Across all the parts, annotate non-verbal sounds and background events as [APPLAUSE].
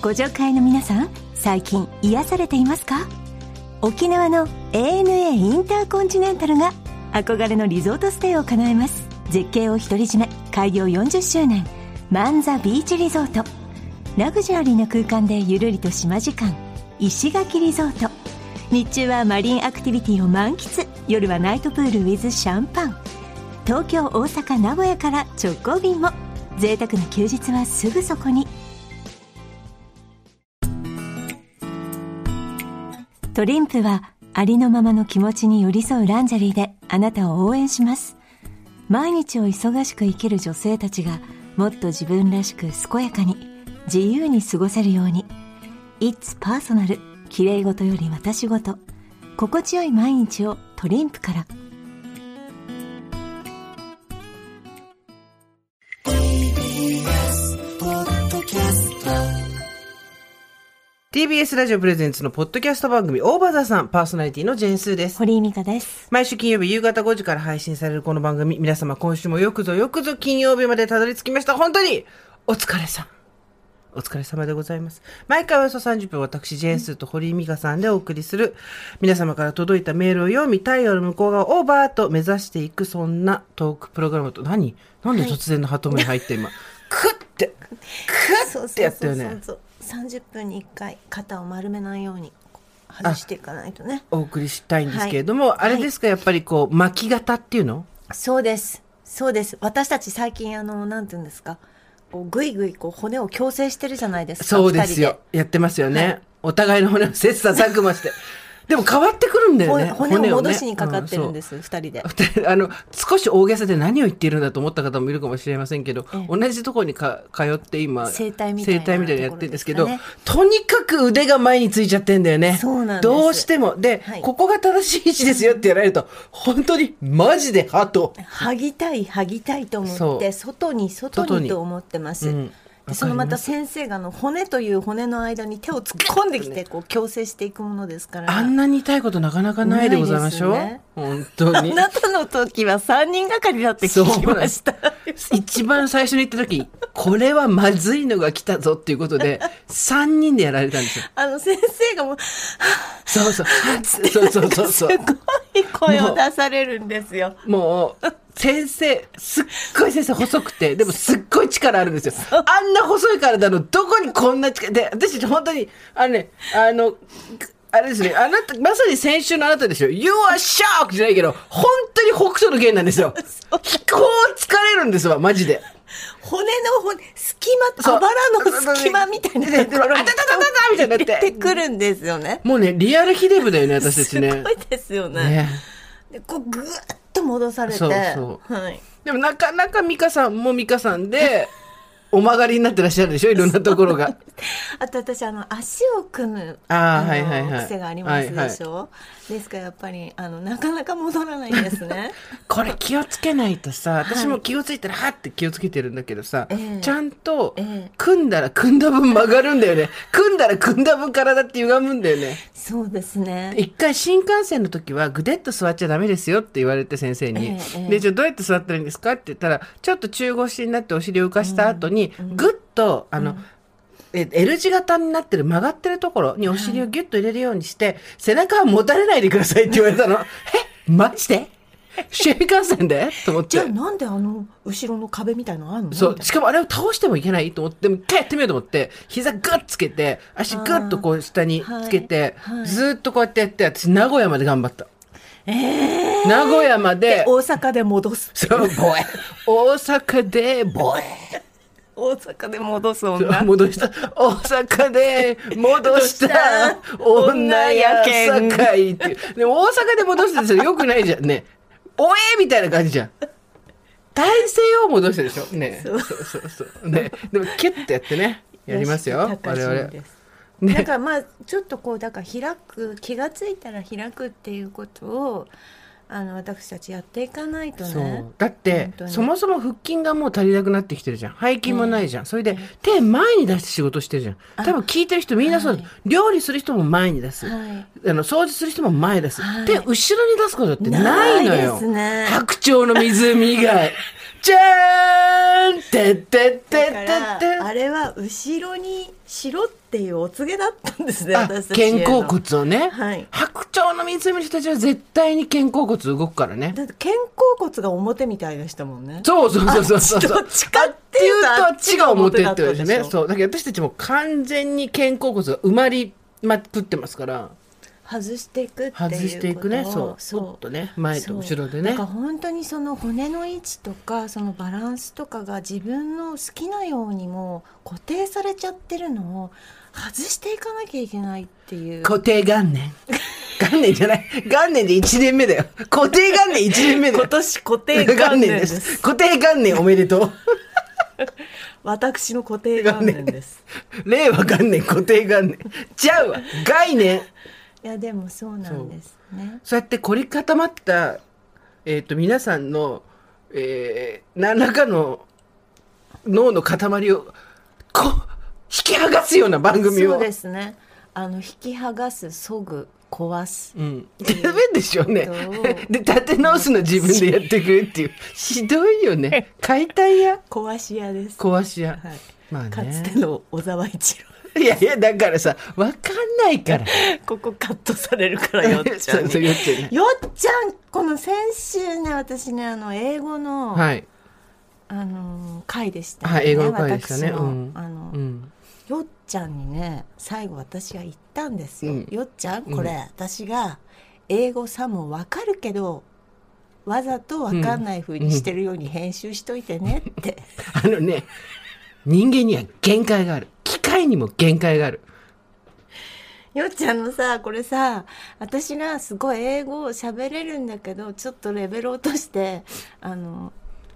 ご助会の皆さん最近癒されていますか？沖縄の ANA インターコンチネンタルが憧れのリゾートステイを叶えます。絶景を独り占め開業40周年マンザビーチリゾート。ラグジュアリーな空間でゆるりと島時間石垣リゾート。日中はマリンアクティビティを満喫。夜はナイトプール with シャンパン。東京大阪名古屋から直行便も。贅沢な休日はすぐそこに。トリンプはありのままの気持ちに寄り添うランジェリーであなたを応援します。毎日を忙しく生きる女性たちがもっと自分らしく健やかに自由に過ごせるように。It's Personal 綺麗事より私事。心地よい毎日をトリンプから。TBS ラジオプレゼンツのポッドキャスト番組オーバーザさんパーソナリティのジェーンスーです。堀井美香です毎週金曜日夕方5時から配信されるこの番組、皆様今週もよくぞよくぞ金曜日までたどり着きました。本当にお疲れさん。お疲れ様でございます。毎回およそ30分、私、ジェーンスーと堀井美香さんでお送りする、皆様から届いたメールを読み、太陽の向こう側をオーバーと目指していく、そんなトークプログラムと、何？なんで突然のハトムに入って今、[LAUGHS] クッて、クッてやったよね。そう30分に1回肩を丸めないように外していかないとね。お送りしたいんですけれども、はい。あれですか、やっぱりこう、巻き型っていうの？そうです。そうです。私たち最近あのなんていうんですか？こうぐいぐいこう骨を矯正してるじゃないですかそうですよ。やってますよね。はい。お互いの骨を切磋琢磨して。でも変わってくるんだよね。骨骨を戻ねしにかかってるんでうす、二人で。あの少し大げさで何を言っているんだと思った方もいるかもしれませんけど、ええ。同じところにか通って今整体みたいなやってるんですけどところですとにかく腕が前についちゃってんだよね。どうしても。で、はい。ここが正しい位置ですよって言われると本当にマジでハト。剥ぎたい剥ぎたいと思ってそ外に外外ににと思ってます、うんでそのまた先生があの骨という骨の間に手を突っ込んできてこう矯正していくものですからあんなに痛いことなかなかないでございましょう、ね本当にあなたの時は三人がかりだって聞きました。一番最初に行った時、これはまずいのが来たぞっていうことで、3人でやられたんですよ。あの先生がもう、そうそう。[LAUGHS] そうそうそうそう。すごい声を出されるんですよ。もう、先生、すっごい先生細くて、[LAUGHS] でもすっごい力あるんですよ。あんな細い体のどこにこんな力、で、私本当に、あのね、あの、あれですね、あなた、まさに先週のあなたですよ。You are shocked! じゃないけど、本当に北斗の剣なんですよ。こう疲れるんですわ、マジで。骨の骨、隙間、あばらの隙間みたいなところにあたたたたたみたいになって出てくるんですよね。もうね、リアルヒデブだよね、私たちね。すごいですよね。ねでこうぐーっと戻されて、そうそうはい。でもなかなか美香さんも美香さんで、[LAUGHS] お曲がりになってらっしゃるでしょ？いろんなところが。[LAUGHS] あと私あの足を組むあーのはいはいはい癖がありますでしょ、ですからやっぱりあのなかなか戻らないんですね。[LAUGHS] これ気をつけないとさ、私も気をついたら、はって気をつけてるんだけどさ、ええちゃんとええ、組んだら組んだ分曲がるんだよね。組んだら組んだ分体って歪むんだよね。そうですね。一回新幹線の時はぐでっと座っちゃダメですよって言われて先生に。ええええで、じゃあどうやって座ったらいいんですか？って言ったら、ちょっと中腰になってお尻を浮かした後に、ぐっと、あの、え L 字型になってる曲がってるところにお尻をギュッと入れるようにして、背中は持たれないでくださいって言われたの。えマジで？新幹線で？[LAUGHS] と思ってじゃあ。なんであの後ろの壁みたいのあるの？そう。しかもあれを倒してもいけないと思って、もう一回やってみようと思って、膝グッつけて、足グッとこう下につけて、はいはいずーっとこうやってやって、私名古屋まで頑張った。名古屋までな、大阪で戻すそう、ボエ。大阪で、ボエ。大阪で戻す女戻した。大阪で戻した [LAUGHS] 女やさかいっていう。でも大阪で戻してるよくないじゃんね。おえみたいな感じじゃん。体勢を戻してるでしょ？[LAUGHS] ね。そうそうそう。ね。でもキュッてやってね。やりますよ。我々。だね。からまあちょっとこうだから開く気がついたら開くっていうことをあの私たちやっていかないとそう。ね。だってそもそも腹筋がもう足りなくなってきてるじゃん。背筋もないじゃん、それで手前に出して仕事してるじゃん。多分聞いてる人みんなそうだ、はい。料理する人も前に出す、はい。あの掃除する人も前に出す、はい。手後ろに出すことってないのよ。ないですね。白鳥の湖以外じゃーん。てってってってあれは後ろにしろっていうお告げだったんですねあ私たち肩甲骨をね、はい。白鳥の湖の人たちは絶対に肩甲骨動くからね。だって肩甲骨が表みたいでしたもんね。そうそうそうそうそう。どっちかっていうとあっちが表って言われてね。そう。だけど私たちも完全に肩甲骨が埋まりまくってますから外していくっていうこと外していくね。そう。そう。っとね。前と後ろでね。そうだから本当にその骨の位置とかそのバランスとかが自分の好きなようにも固定されちゃってるのを外していかなきゃいけないっていう。固定元年。[LAUGHS] 元年じゃない。元年で1年目だよ。固定元年1年目だよ。今年固定元年です。[LAUGHS] 固定元年おめでとう。[LAUGHS] 私の固定元年です。令和元年固定元年。ちゃうわ。概念いやでもそうなんですねそうやって凝り固まった、えっ、と、皆さんの、えー、何らかの脳の塊を、こう、引き剥がすような番組を。そうですねあの引き剥がすそぐ壊すうん。ダメでしょうね。で、立て直すの自分でやってくれっていう。ひどいよね。解体屋？壊し屋です壊し屋。はいまあかつてね。の小沢一いやいや、だからさ、わかんないから。郎ここカットされるからよっちゃんよっちゃんね。よっちゃん [LAUGHS] この先週ね私ねあの英語の、はい。あの回でしたよはい、英語の回でしたね。うん。あの、うん。よっちゃんにね最後私が言ったんですよ、うんよっちゃんこれ、私が英語さも分かるけどわざと分かんない風にしてるように編集しといてねって、あのね、人間には限界がある。機械にも限界がある。よっちゃんのさこれさ私がすごい英語を喋れるんだけどちょっとレベル落としてあの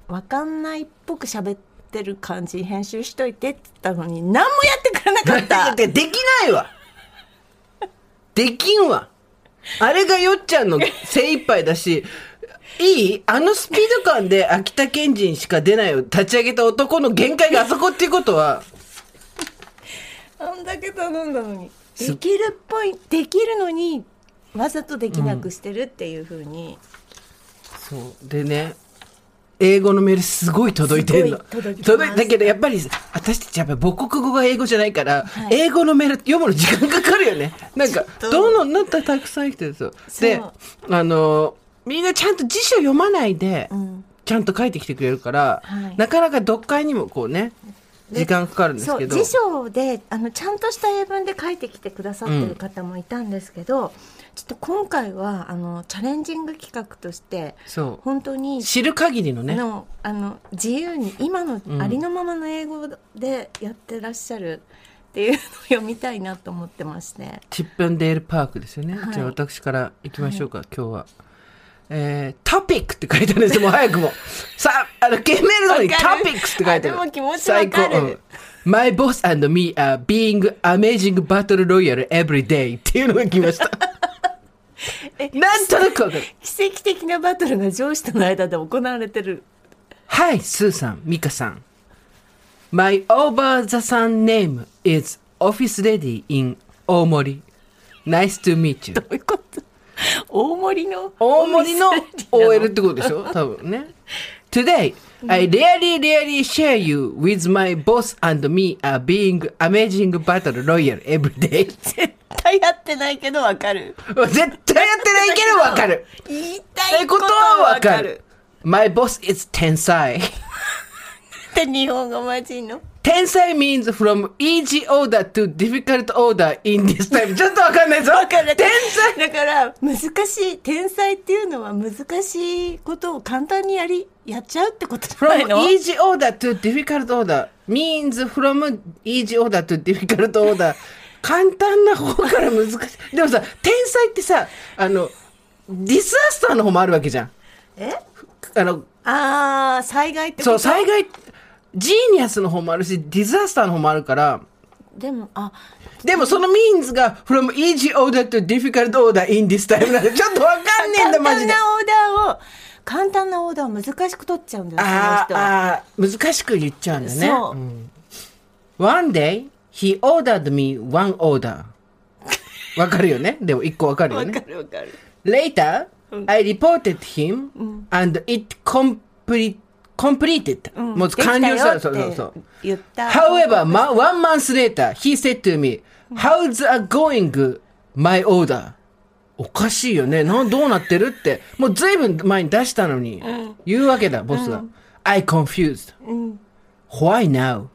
分かんないっぽく喋ってる感じに編集しといてって言ったのに何もやってくれなかっだた [LAUGHS] できないわできんわあれがよっちゃんの精一杯だし、いい？あのスピード感で秋田県人しか出ないを立ち上げた男の限界があそこっていうことは、あんだけ頼んだのに。できるっぽいできるのにわざとできなくしてるっていうふうに、そう。でね、英語のメールすごい届いてんの。届いたけど、やっぱり、私たちやっぱり母国語が英語じゃないから、はい。英語のメール読むの時間かかるよね。なんか、と。どんどんなったらたくさん来てるんですよ。であの、みんなちゃんと辞書読まないで、うんちゃんと書いてきてくれるから、はいなかなか読解にもこうね、時間かかるんですけど。辞書であのちゃんとした英文で書いてきてくださってる方もいたんですけど、ちょっと今回はあのチャレンジング企画として。本当に知る限りのね。のあの自由に今のありのままの英語でやってらっしゃるっていうのを読みたいなと思ってまして。チップンデールパークですよね。はいじゃあ私から行きましょうか、今日は。えー、トピックって書いてあるんですよ、もう早くも。[LAUGHS] さあ、あの、メールの方にトピックスって書いてある。あでも気持ちわかる最高うん My boss and me are being amazing battle royale every day っていうのが来ました。[LAUGHS] えなんとなくわかる。奇跡的なバトルが上司との間で行われてる。はい、スーさん、ミカさん。My over the sun name is Office Lady in 大森。Nice to meet you. [LAUGHS] どういうこと？大森の大森のオフィスレディなの OL ってことでしょ多分ね。Today, I really, really share you with my boss and me are being amazing battle royal every day. 絶対やってないけどわかる。絶対やってないけどわかる。言いったいこととははわかる。My boss is 天才。って日本語マジの。天才 means from easy order to difficult order in this time. ちょっとわかんないぞ。わかる。天才だから難しい天才っていうのは難しいことを簡単にやりやっちゃうってことじゃない from の？easy order to difficult order means from easy order to difficult order 簡単な方から難しい。でもさ、天災ってさ、あの、 disaster の方もあるわけじゃん。え？あの、ああ災害ってこそう、と。災害、 genius の方もあるし、 disaster の方もあるから、でもあでもその means が from easy order to difficult order in this time なんで、[LAUGHS] ちょっとわかんねえんだ、マジで。簡単なオーダーを簡単なオーダーを難しく取っちゃうんだよああー、難しく言っちゃうんだね。そう。One day, he ordered me one order. わかるよね？でも一個わかるよわかね。るわかる。Later, I reported him and it complete, completed. うんもう完了した。そうそうそう。言った。However, ma- one month later, he said to me, How's it going, my order? おかしいよね。なん、どうなってるって。もう随分前に出したのに。言うわけだ、ボスが。I confused. Why now?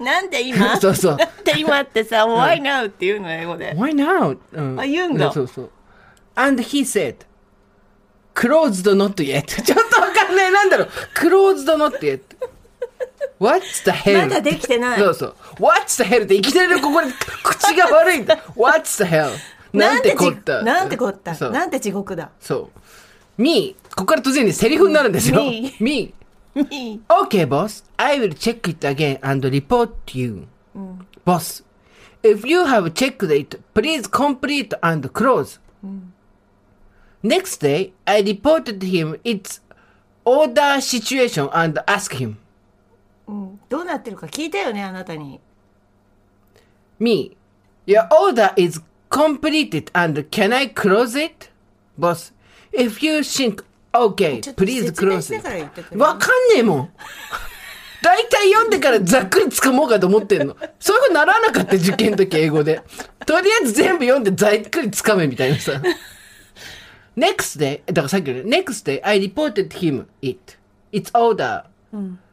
なんで今そうそうなんで今ってさ、why now って言うの英語で。Why now? うんあ言うんだそうそう。And he said, closed not yet. ちょっとわかんなんだろう。closed not yet. What's the hell? まだできてないそうそう。What's the hell? っていきなりここで口が悪いんだ。What's the hell? なんてこった。なんてこった。なんて地獄だ。そう。me, ここから突然にセリフになるんですよ。me me. Okay, boss. I will check it again and report to you. Boss, if you have checked it, please complete and close. Next day, I reported him its order situation and asked him, うんどうなってるか聞いたよね、あなたに。Me, your order is completed and can I close it? Boss, if you think okay, please close it. わかんねえもん。大体読んでからざっくり掴もうかと思ってんの。そういうふうにならなかった、受験の時英語で。とりあえず全部読んでざっくり掴めみたいなさ。Next day, だからさっきのね Next day, I reported him it. It's order,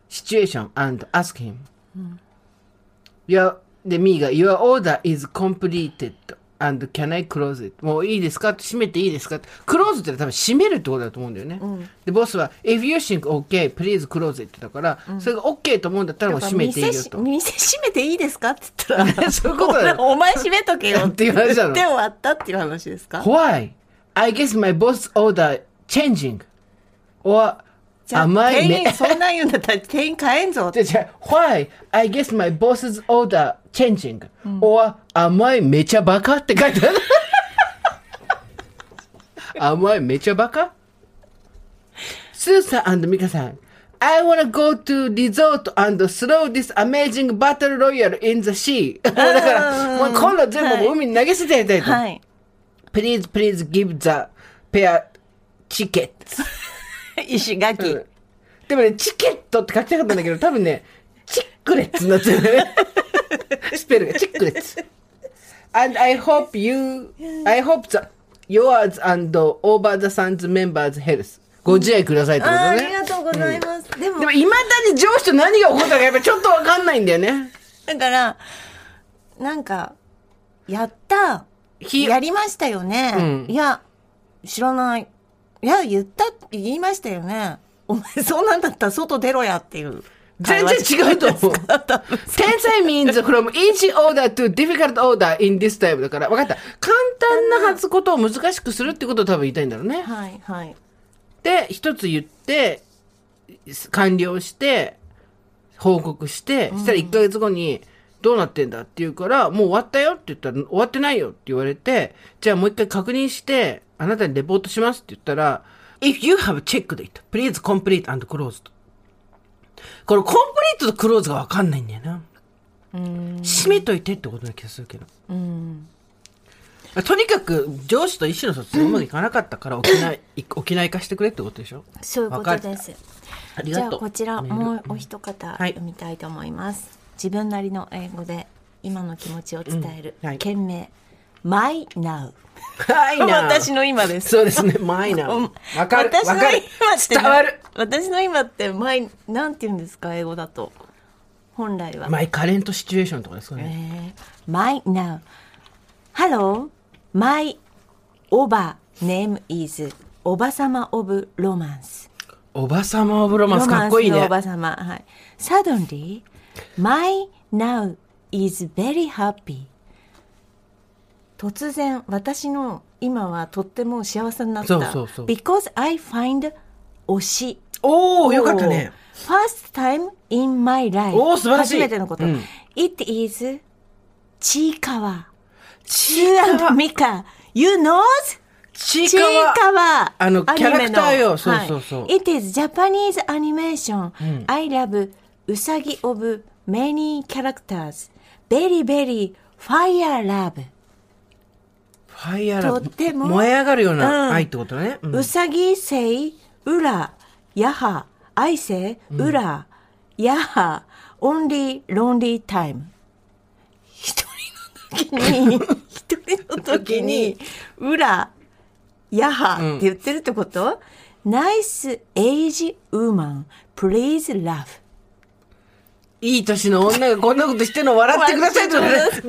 situation and ask him. Your, で、me が Your order is completed and can I close it? もういいですか閉めていいですか ?close って多分閉めるってことだと思うんだよね。で、ボスは If you think okay, please close it だから、それが OK と思うんだったらもう閉めていいよと。店閉めていいですかって言ったらそういうことだよお前閉めとけよっていう話なの言って終わったっていう話ですか Why? I guess my boss order changing. Or じゃあ am I 店 ma- 員そんなん言うんだったら店員変えんぞってじゃ[LAUGHS] あ Why? I guess my boss's order changing. Or am I めちゃ[LAUGHS] バカって書いてある。am I めちゃバカスーさん and ミカさん。I wanna go to resort and throw this amazing battle royale in the sea. もうだから、もう今度全部もう海に投げ捨てやりたいと。はい [LAUGHS] Please, please give the pair tickets. 石垣、うんでもね、チケットって書きたかったんだけど、多分ね、チックレッツになってるね。[LAUGHS] スペルがチックレッツ。And I hope you, I hope the, yours and over the sun's members health. ご自愛くださいってことありね。がとうございます、でもでも、未だに上司と何が起こったかやっぱちょっとわかんないんだよね。だからなんかやったひやりましたよね、うん。いや知らない。いや言ったって言いましたよね。お前そんなんだったら外出ろやっていう。全然違うと思う。天才 means [LAUGHS] from easy order to difficult order in this time だから、分かった。簡単な発ことを難しくするってことを多分言いたいんだろうね。はいはい。で、一つ言って、完了して、報告して、したら1ヶ月後に、どうなってんだって言うから、もう終わったよって言ったら、終わってないよって言われて、じゃあもう一回確認して、あなたにレポートしますって言ったら、If you have checked it, please complete and close. これ、コンプリートとクローズがわかんないんだよな。閉めといてってことな気がするけど。とにかく、上司と意思の疎通がうまくいかなかったから、沖縄、沖縄行かしてくれってことでしょ？そういうことですありがとう。じゃあこちらもうお一方はい読みたいと思います、自分なりの英語で今の気持ちを伝える、うんはい件名 My Now はいな。私の今ですそうですね、マイナうんー。わかる。私の今って伝わる。私の今ってマイなんて言うんですか？英語だと本来は、マイカレントシチュエーションとかですかね。えー My Now Hello My おば name is おばさま of romance おばさまオブロマンスかっこいいねお。ばさま。はい。Suddenly, my now is very happy. 突然、私の今はとっても幸せになった。そうそうそう Because I find 推し。おおよかったね。First time in my life. おー素晴らしい初めてのこと。うん It is ちいかわ。ちいかわ。みか。You know? ちいかわ。あのキャラクターよそうそうそうはい It is Japanese animation.、I love うさぎ of many characters. Very, very fire love. ファイヤーラブとっても燃え上がるよううんな愛ってことね。うさぎせい、うら、やは、I say, 裏、やは、only lonely time. 一人の時に、一人の時に、裏、やはって言ってるってこと、?nice age woman, please love. いい年の女がこんなことしてるの笑ってくださいと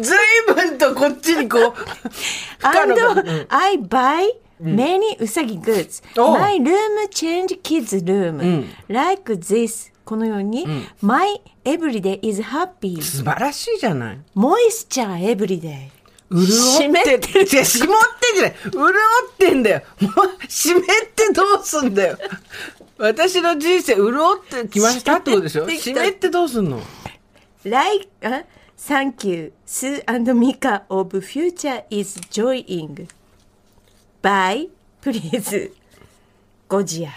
ずいぶんとこっちにこう、[LAUGHS] And I buy many うさぎ goods. My room change kids room. Like this. このように、My everyday is happy. 素晴らしいじゃない。Moisture everyday. 潤って湿って湿ってんじゃない。潤ってんだよ。もう、湿ってどうすんだよ。私の人生、潤ってきましたってことでしょ？湿ってどうすんの？Thank you. Sue and Mika of future is joying. Bye. Please. ご自愛。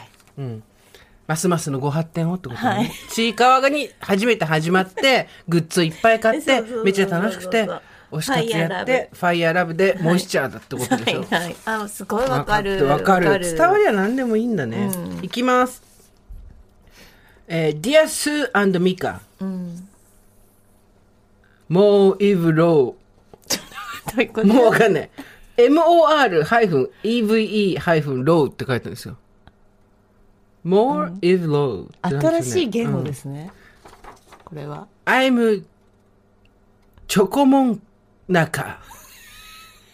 ますますのご発展をってことね。ちいかわがに初めて始まって、グッズをいっぱい買って [LAUGHS] そうそうそうそ、うめっちゃ楽しくて、推し活やって、ファイヤーラブでモイスチャーだってことでしょ。はいはい。あ、すごいわかる。わかる。わかる。伝わりは何でもいいんだね。いきます。えー、Dear Sue and Mika、もうイブロー。もうわかんない。MOR-EVE-LOW って書いてあるんですよ。more low ってなん新しい言語ですね。これは。I'm チョコモンナカ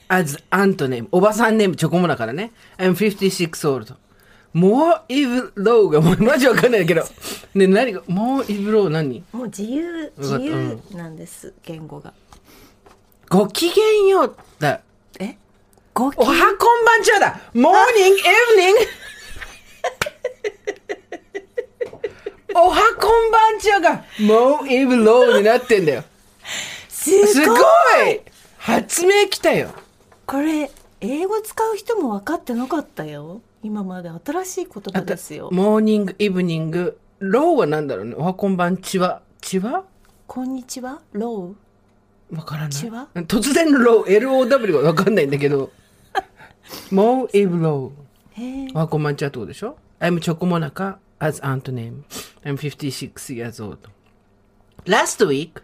as アントネーム。おばさんネームチョコモナカだね。I'm 56 old. more if low がもうマジわかんないけど。ね、何が、more if low 何？もう自由、自由なんです、言語が。ごきげんようだ。え？ごきおはこんばんちはだ !morning, evening! [LAUGHS] おはこんばんちはが more if low になってんだよ。すごい発明きたよ。これ、英語使う人も分かってなかったよ。今まで新しい言葉ですよ。モーニング、イブニング、ローは何だろうね。おはこんばんちは。ちは？こんにちは？ロわからない。突然のロー、LOW がわかんないんだけど。モーイブロー。おはこんばんちはってことでしょ ?I'm チョコモナカ as aunt name. I'm 56 years old. Last week,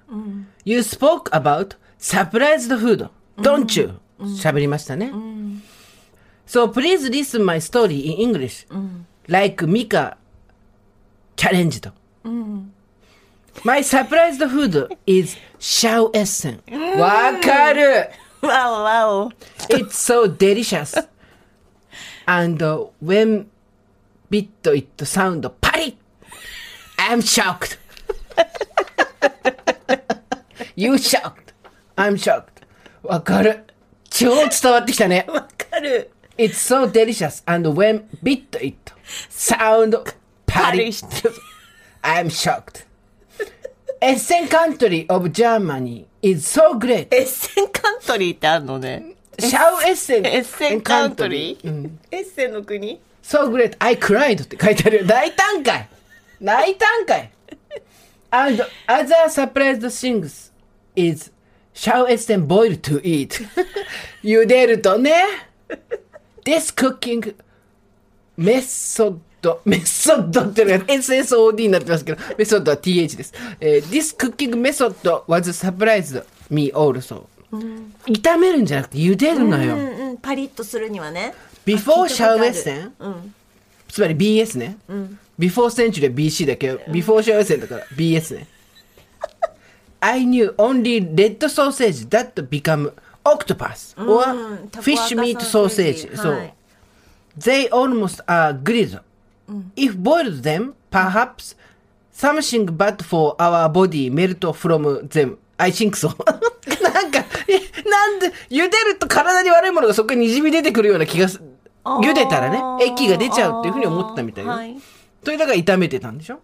you spoke about surprised food, don't you? 喋りましたね。So please listen my story in English. Like Mika challenged. My surprised food is シャウエッセン。わかるわおわお。 It's so delicious. And uh, when bit it sound パリッ I'm shocked. [LAUGHS] you shocked. I'm shocked. わかる。超伝わってきたね。わかる。It's so delicious. And when bit it sound パリッ I'm shocked. Essen country of Germany is so great. エッセンカントリーってあるのね。シャウエッセン。エッセンカントリー、エッセンの国 So great, I cried って書いてあるよ。大胆かい大胆かい And other surprised things is シャウエッセン boiled to eat. 茹でるとね。This cooking method メソッドっていうのが SSOD になってますけど、メソッドは TH です。えー This cooking method was surprised me also. 炒めるんじゃなくて茹でるのよ。うんうん、パリッとするにはね。Before シャウエッンセンうん。つまり BS ね。Before Century は BC だけど、Before シャウエッセンだから BS ね。I knew only red sausage that become octopus う or ん fish meat sausage. そはいう They almost are grilled. If boiled them, perhaps something bad for our body melt from them. I think so. なんか、えなんで、茹でると体に悪いものがそこに滲み出てくるような気がす、茹でたらね、液が出ちゃうっていうふうに思ってたみたいよ。はい。それだから炒めてたんでしょ、?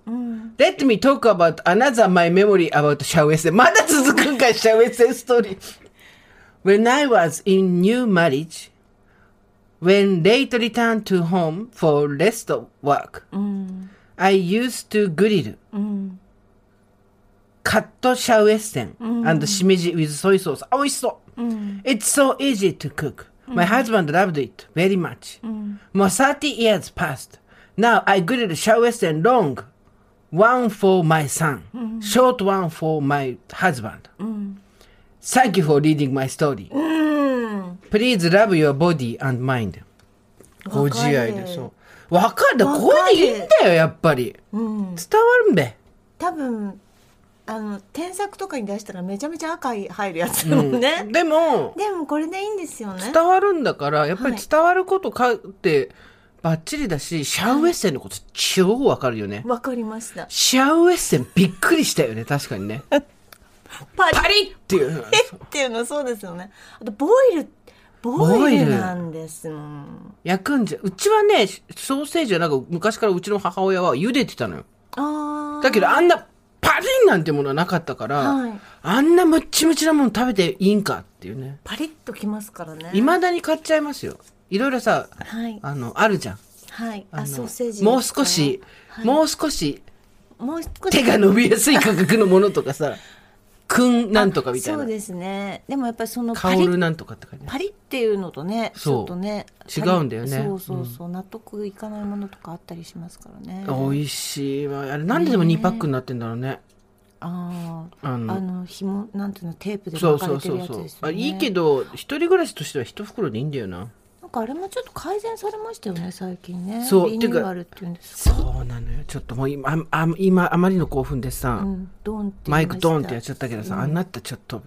Let me talk about another my memory about シャウエッセン。まだ続くんかい、シャウエッセンストーリー。When I was in new marriage, when late returned to home for rest of work, I used to grill カットシャウエッセン and しめじ with soy sauce. あ美味しそう。It's so easy to cook. My husband loved it very much. More 30 years passed. Now I grill シャウエッセン long one for my son, short one for my husband. Thank you for reading my story. Please love your body and mind. ご自愛でそう。わかる。これでいいんだよ、やっぱり。伝わるんべ。多分あの添削とかに出したらめちゃめちゃ赤い入るやつだもんね、でも、でもこれでいいんですよね伝わるんだから、やっぱりはい伝わることかって、バッチリだし、シャウエッセンのこと超わかるよね。わかりましたシャウエッセンびっくりしたよね、確かにね。パリパリッっていう。っていうのそうですよねあとボイルボイルルなんですもん焼くんじゃ、うちはね、ソーセージはなんか昔からうちの母親は茹でてたのよ。あーだけどあんなパリンなんてものはなかったから、はいあんなムッチムチなもの食べていいんかっていうね。パリッときますからね未だに買っちゃいますよ。いろいろさ、はいあの、あるじゃん。はいあソーセージもう少し、はいもう少しもう少し手が伸びやすい価格のものとかさ、[LAUGHS] くんなんとかみたいな。そうですねでもやっぱりそのパ香リるなんとかって感じ。パリっていうのとねちそうょっとね違うんだよねそうそうそう、納得いかないものとかあったりしますからね美味しいわ。あれなんででも2パックになってんだろうね。あああのあの紐なんていうのテープでそう巻かそうそうそうれてるやつです。よねあいいけど、一人暮らしとしては一袋でいいんだよな。なんかあれもちょっと改善されましたよね最近ねそうリニューアルっていうんですかそうなのよ。ちょっともう今、ああ今、あまりの興奮でさ、うんドンって言マイクドンってやっちゃったけどさ、あんなったらちょっと、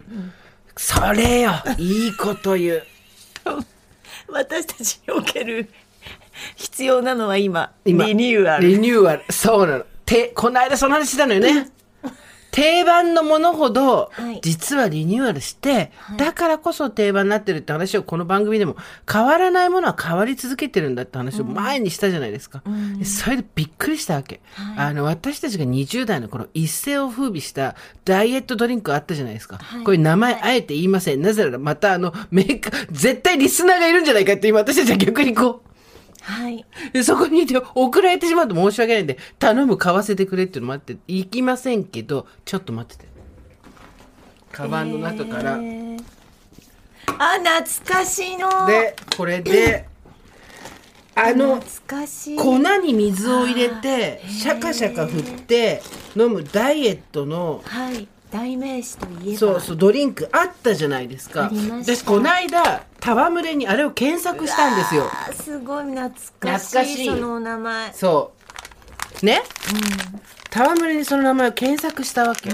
それよいいこと言う。[LAUGHS] 私たちにおける必要なのは今今リニューアルリニューアル。そうなの。て、この間その話したのよね。定番のものほどはい、実はリニューアルして、だからこそ定番になってるって話をこの番組でも、変わらないものは変わり続けてるんだって話を前にしたじゃないですか。でそれでびっくりしたわけ。あの、私たちが20代の頃、一世を風靡したダイエットドリンクあったじゃないですか。はいこれ名前あえて言いません。なぜならまたあの、メーカー、絶対リスナーがいるんじゃないかって今私たちは逆にこう、はい。でそこにいて送られてしまうと申し訳ないんで、頼む、買わせてくれっていうのもあって、行きませんけど、ちょっと待ってて。カバンの中から。えー。あ懐かしいの。で、これで、あの、粉に水を入れて、シャカシャカ振って飲むダイエットの、はい代名詞といえばそうそう、ドリンクあったじゃないですかありま。した私、この間、戯れにあれを検索したんですよ。すごい懐かしいそのお名前そう。ね？戯れにその名前を検索したわけ。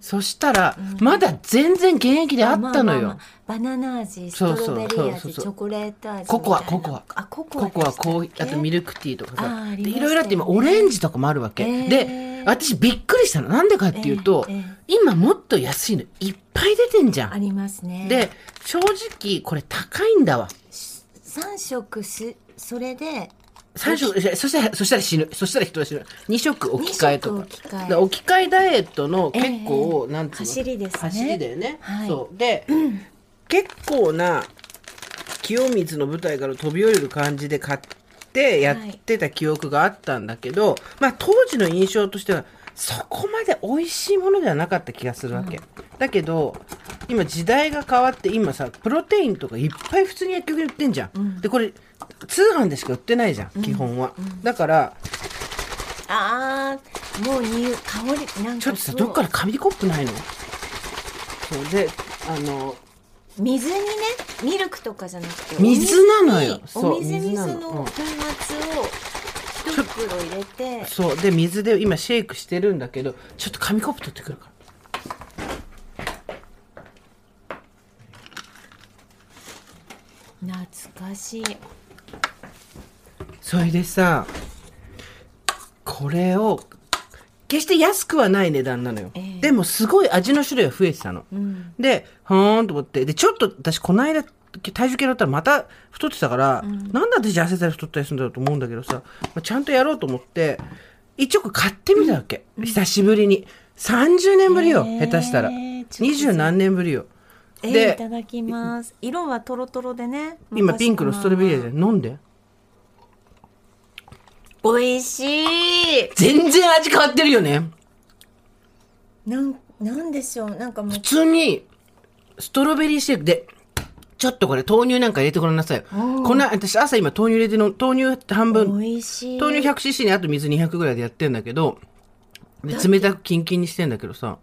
そしたら、まだ全然現役であったのよまあまあまあ。バナナ味ストロベリーそうそうそうそう味チョコレート味ココア、ココア。あココアココア、コーヒー、あとミルルクティーとかさ。でいろいろあって今、オレンジとかもあるわけ。えーで、私びっくりしたの。なんでかっていうとえーえー、今もっと安いのいっぱい出てんじゃん。ありますねで、正直、これ高いんだわ。3食すそれで3食、そしたら、そしたら死ぬ。そしたら人は死ぬ。2食置き換えとか。置き換えで置き換えダイエットの結構、ええなんつうの？走りですね走りだよね。はいそう。で、結構な、清水の舞台から飛び降りる感じで買ってやってた記憶があったんだけど、まあ当時の印象としては、そこまで美味しいものではなかった気がするわけ。だけど、今時代が変わって、今さ、プロテインとかいっぱい普通に薬局に売ってんじゃん。で、これ、通販でしか売ってないじゃん、基本は。だから、ああもうに香りなんかちょっとさ、どっから紙コップないの？そうで、あの、水にねミルクとかじゃなくて水なのよ。お水そうにその粉末を一袋入れて。そう。で、水で今シェイクしてるんだけど、ちょっと紙コップ取ってくるから。懐かしいそれでさ、これを、決して安くはない値段なのよ。ええでもすごい味の種類が増えてたの。うんで、はーんと思って。で、ちょっと私この間体重計乗ったらまた太ってたから、なんで私痩せたり太ったりするんだろうと思うんだけどさ、まあ、ちゃんとやろうと思って、一応買ってみたわけ。久しぶりに。30年ぶりよ、へー下手したら。二十何年ぶりよ。えー、いでた、だきます色はトロトロでね今ピンクのストロベリーで飲んで。美味しい。全然味変わってるよね。なんなんでしょう。なんかもう。普通に、ストロベリーシェイク。で、ちょっとこれ豆乳なんか入れてごらんなさい。よ。こんな、私朝今豆乳入れての、豆乳半分、美味しい。豆乳 100cc にあと水200ぐらいでやってんだけど、で冷たくキンキンにしてんだけどさ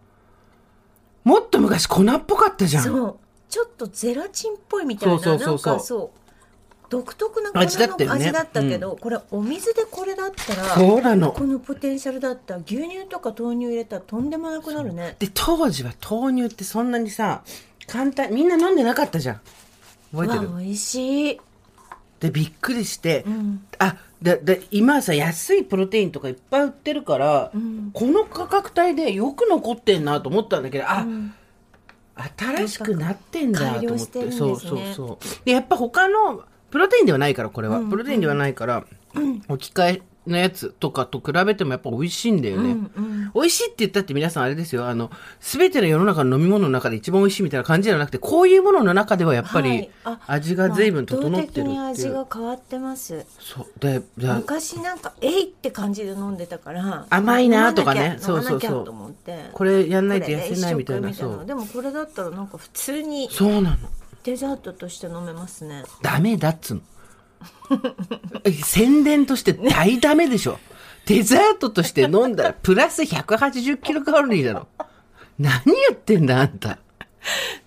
もっと昔粉っぽかったじゃん。そう。ちょっとゼラチンっぽいみたいな。そうそうそうそう。なんかそう独特な味だったよね。味だったけど、これお水でこれだったらそうなの。このポテンシャルだったら牛乳とか豆乳入れたらとんでもなくなるね。で当時は豆乳ってそんなにさ簡単みんな飲んでなかったじゃん。覚えてる？わ美味しい、でびっくりして、うん。あだだ今はさ安いプロテインとかいっぱい売ってるから、ん。この価格帯でよく残ってんなと思ったんだけどあ、うん。新しくなってんだと思って。ね。そうそうそう。でやっぱ他のプロテインではないからこれは、プロテインではないから、置き換えのやつとかと比べてもやっぱ美味しいんだよね、うんうん。美味しいって言ったって皆さんあれですよ。あの全ての世の中の飲み物の中で一番美味しいみたいな感じじゃなくてこういうものの中ではやっぱりはい。あ味が随分整ってるっていう、まあ圧倒的に味が変わってます。そう。でで昔なんかえいって感じで飲んでたから甘いなとかね。飲まなきゃそうそうそう。飲まなきゃと思って。これやんないとこれ痩せないみたいな。一食そう。でもこれだったらなんか普通にそうなのデザートとして飲めますね。ダメだっつうの。[LAUGHS] 宣伝として大ダメでしょ。デザートとして飲んだら [LAUGHS] プラス180キロカロリーだろ。何言ってんだあんた。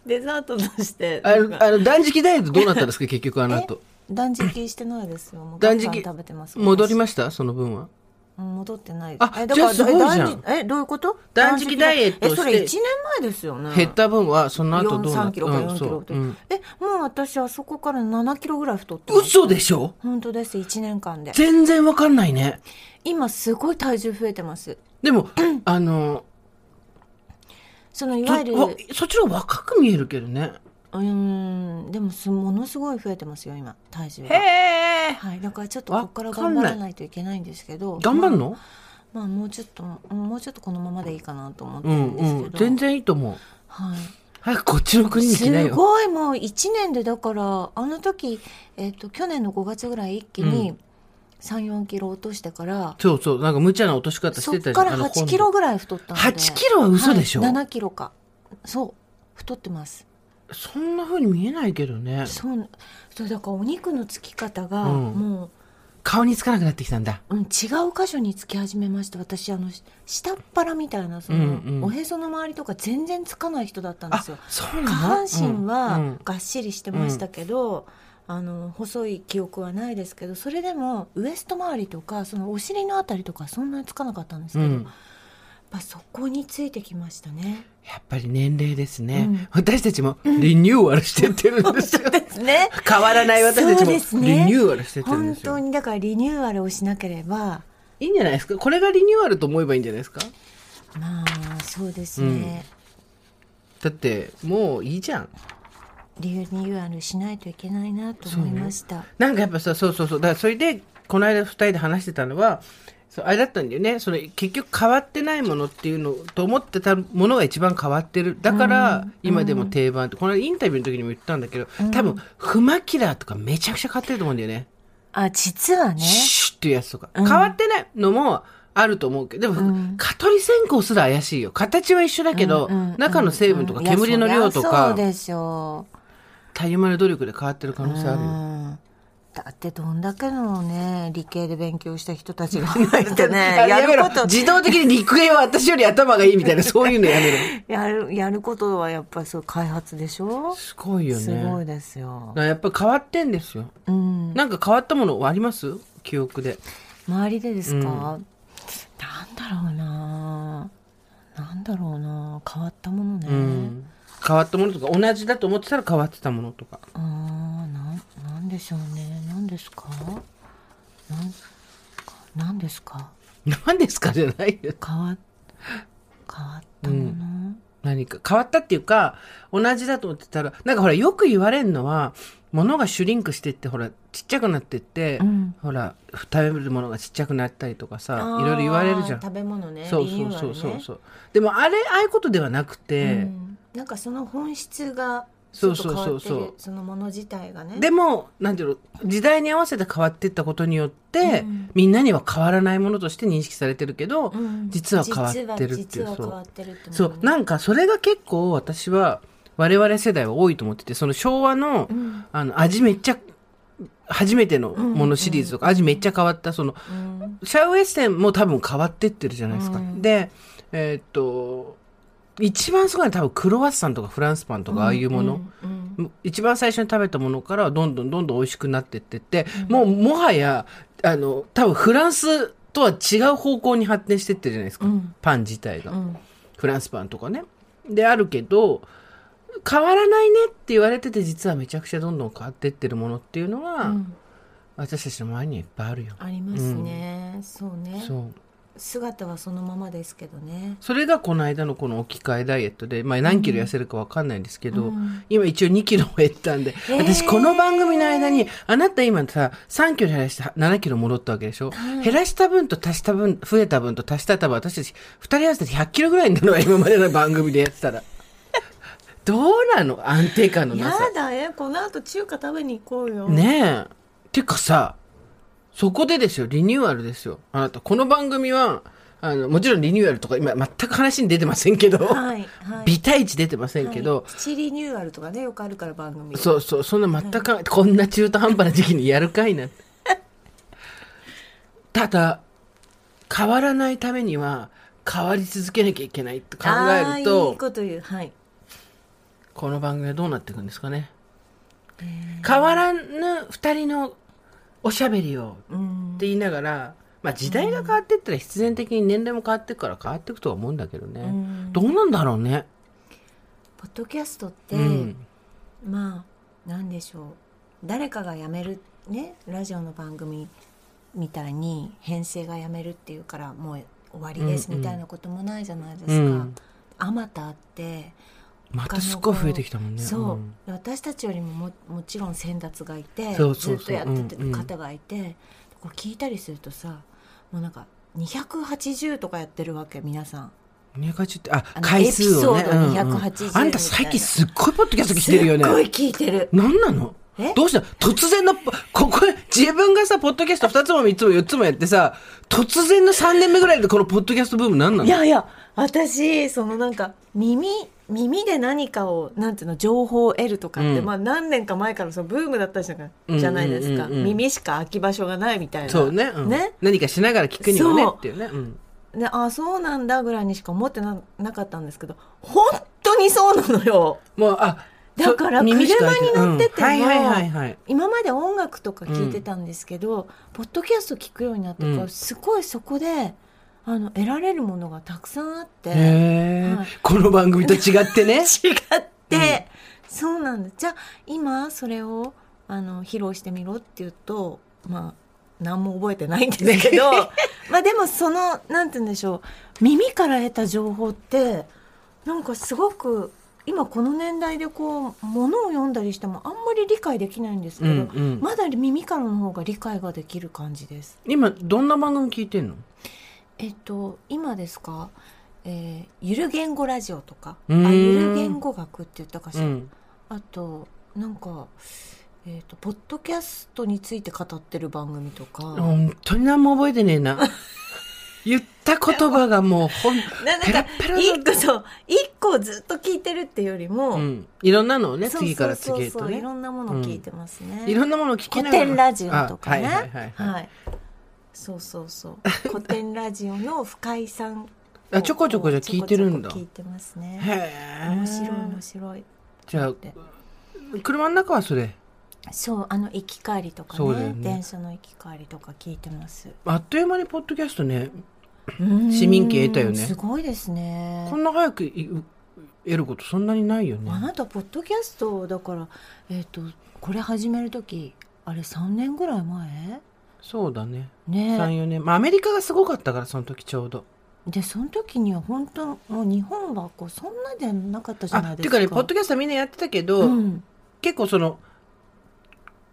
デザートとしてあのあの断食ダイエットどうなったんですか結局あの後。断食してないですよ。もう断食食べてます戻りました？その分は。うん戻ってない。あえだじゃあすごいじゃん。えどういうこと？断食ダイエットしてえそれ1年前ですよね。減った分はその後どうな3った？キロかうん4キロって、そう。うん。えもう私あそこから7キロぐらい太って嘘でしょ？本当です。1年間で。全然わかんないね。今すごい体重増えてます。でもあのそのいわゆるわそっちの方が若く見えるけどねうーんでもすものすごい増えてますよ今体重へがえはいだからちょっとここから頑張らないといけないんですけど頑張るの、まあもうちょっともうちょっとこのままでいいかなと思ってるうんんですけど、うん全然いいと思う。はい早くこっちの国に来なすよごいもう1年でだからあの時、えっと去年の5月ぐらい一気に34キロ落としてから、そうそうなんか無茶な落とし方しそってからたじゃんあの8キロぐらい太ったので。8キロは嘘でしょ？はい、7キロか。そう太ってますそんな風に見えないけどね。そうそうだからお肉のつき方がうん。も顔につかなくなってきたんだ。う、うん、違う箇所につき始めました。私あの下っ腹みたいなその、うんうん。おへその周りとか全然つかない人だったんですよ。そうなの？下半身うんはうん。がっしりしてましたけど、あの細い記憶はないですけどそれでもウエスト周りとかそのお尻のあたりとかそんなにつかなかったんですけど、うんぱそこについてきましたね。やっぱり年齢ですね、うん。私たちもリニューアルしてってるんですよ。ですね。変わらない私たちもですね。リニューアルしてってるん本ですよ。当にだからリニューアルをしなければ。いいんじゃないですか？これがリニューアルと思えばいいんじゃないですか？まあそうですね、だってもういいじゃん。リニューアルしないといけないなと思いました。なんかやっぱさそうそうそう。だからそれでこの間二人で話してたのはそうあれだったんだよね。その結局変わってないものっていうのと思ってたものが一番変わってる。だから今でも定番って、この間インタビューの時にも言ったんだけど多分フマキラーとかめちゃくちゃ変わってると思うんだよね。あ実はね。シュッっていうやつとか、変わってないのもあると思う。けどでも、蚊取り線香すら怪しいよ。形は一緒だけど、うんうん中の成分とか煙の量とかそうでしょう。たゆまぬ努力で変わってる可能性あるよ、うんだってどんだけのね理系で勉強した人たちがいてねあめろやること自動的に理系は私より頭がいいみたいな [LAUGHS] そういうのやめろ。やるやることはやっぱりそう開発でしょ？すごいよね。すごいですよ。やっぱり変わってんですよ。うん、なんか変わったものはあります？記憶で。周りでですか、うん。なんだろうな。なんだろうな。変わったものね、うん。変わったものとか同じだと思ってたら変わってたものとか。あーなんでしょうね。なんですか？なんなんですか？何ですかじゃないよ。変わ変わったもの、何か変わったっていうか同じだと思ってたらなんかほらよく言われるのは物がシュリンクしてってほらちっちゃくなってって、うん。ほら食べるものがちっちゃくなったりとかさいろいろ言われるじゃん。食べ物ねそうそうそうそう。ね。でもあれああいうことではなくて、うん。なんかその本質がちそうそうそう。そうそのもの自体がね。でもなんていうの時代に合わせて変わっていったことによって、うん。みんなには変わらないものとして認識されてるけど、うん。実は変わってるっていうそう変わってるってものね。なんかそれが結構私は我々世代は多いと思っててその昭和の,、うん。あの味めっちゃ初めてのものシリーズとか、味めっちゃ変わった、その、うん。シャウエッセンも多分変わってってるじゃないですか。うん。で、えーっと、一番すごいのは多分クロワッサンとかフランスパンとかああいうもの。うんうん一番最初に食べたものからはどんどんどんどん美味しくなってってって、もうもはや、あの、多分フランスとは違う方向に発展してってるじゃないですか。うんパン自体が。うんフランスパンとかね。で、あるけど、変わらないねって言われてて、実はめちゃくちゃどんどん変わってってるものっていうのは、うん私たちの周りにはいっぱいあるよ。ありますね、そうねそう。姿はそのままですけどね。それがこの間のこの置き換えダイエットで、まあ何キロ痩せるかわかんないんですけど、うん。今一応2キロ減ったんで、へー。私この番組の間に、あなた今さ、3キロ減らして7キロ戻ったわけでしょ、はい。減らした分と足した分、増えた分と足した分、私たち2人合わせて100キロぐらいになるわ、[LAUGHS] 今までの番組でやってたら。どうなの？安定感のなやさ。だえこの後中華食べに行こうよ。ねえ。てかさ、そこでですよ、リニューアルですよ。あなた、この番組は、あの、もちろんリニューアルとか今全く話に出てませんけど、はいはい微対値出てませんけど、はい [LAUGHS] プチリニューアルとかねよくあるから番組そうそう、そんな全く、こんな中途半端な時期にやるかいな。[LAUGHS] ただ、変わらないためには、変わり続けなきゃいけないって考えると、こと言うはいこの番組はどうなっていくんですかね。変わらぬ二人のおしゃべりをうんって言いながら、まあ時代が変わっていったら必然的に年齢も変わっていくから変わっていくとは思うんだけどね。うんどうなんだろうね。ポッドキャストって、うん。まあなんでしょう誰かが辞めるねラジオの番組みたいに編成が辞めるっていうからもう終わりですみたいなこともないじゃないですか。うんあまたあってまたすっごい増えてきたもんね。そう、ん私たちよりもももちろん先達がいてそうそうそうずっとやってうんうんる方がいて、これ聞いたりするとさもうなんか280とかやってるわけ皆さん。280って、あ回数をね。うんうん280あんた最近すっごいポッドキャスト聞いてるよね。すっごい聞いてる。なんなの？え？どうした？突然の、ここ、自分がさ、ポッドキャスト2つも3つも4つもやってさ、突然の3年目ぐらいでこのポッドキャストブームなんなの？いやいや私そのなんか耳耳で何かをなんていうの情報を得るとかって、うん。まあ何年か前からそのブームだったじゃないですか、うんうんうん耳しか空き場所がないみたいな。そうね,、うん、ね？何かしながら聞くにはねっていうね。うん。であそうなんだぐらいにしか思ってななかったんですけど本当にそうなのよ。もう、あ、だから車に乗っててもうんはいはい。今まで音楽とか聞いてたんですけど、ポッドキャスト聞くようになってから、うん。すごいそこであの得られるものがたくさんあって。はいこの番組と違ってね。[LAUGHS] 違って、そうなんだじゃあ今それをあの披露してみろって言うとまあ何も覚えてないんですけど [LAUGHS] まあでもそのなんて言うんでしょう耳から得た情報ってなんかすごく今この年代でこう物を読んだりしてもあんまり理解できないんですけど、うんうんまだ耳からの方が理解ができる感じです。今、どんな番組聞いてんの？えっと今ですか、えーゆる言語ラジオとか？あうーんゆる言語学って言ったかしら、うん。あとなんかえっ、とポッドキャストについて語ってる番組とか、本当に何も覚えてねえな。[LAUGHS] 言った言葉がもうほん、ななんペラかペラの一個そう一個をずっと聞いてるっていうよりも、うん。いろんなのをね、次から次へとね。そうそういろんなものを聞いてますね。いろんなものを聞き古ながら。典ラジオとかね。あはいはいはいはい。はいそうそうそう。[LAUGHS] 古典ラジオの深井さんあちょこちょこじゃ聞いてるんだ。聞いてますね。へえ。面白い面白い。じゃあ、車の中はそれ？そうあの行き帰りとかね。ね。電車の行き帰りとか聞いてます。あっという間にポッドキャストね、市市民権得たよね。すごいですね。こんな早くい得ることそんなにないよね。あ。なたポッドキャストだからえっ、とこれ始める時あれ3年ぐらい前？そうだね。ね3、4年。まあアメリカがすごかったから、その時ちょうど。でその時には本当もう日本はこうそんなでなかったじゃなあ、いですかっていうかね、ポッドキャストはみんなやってたけど、うん結構その、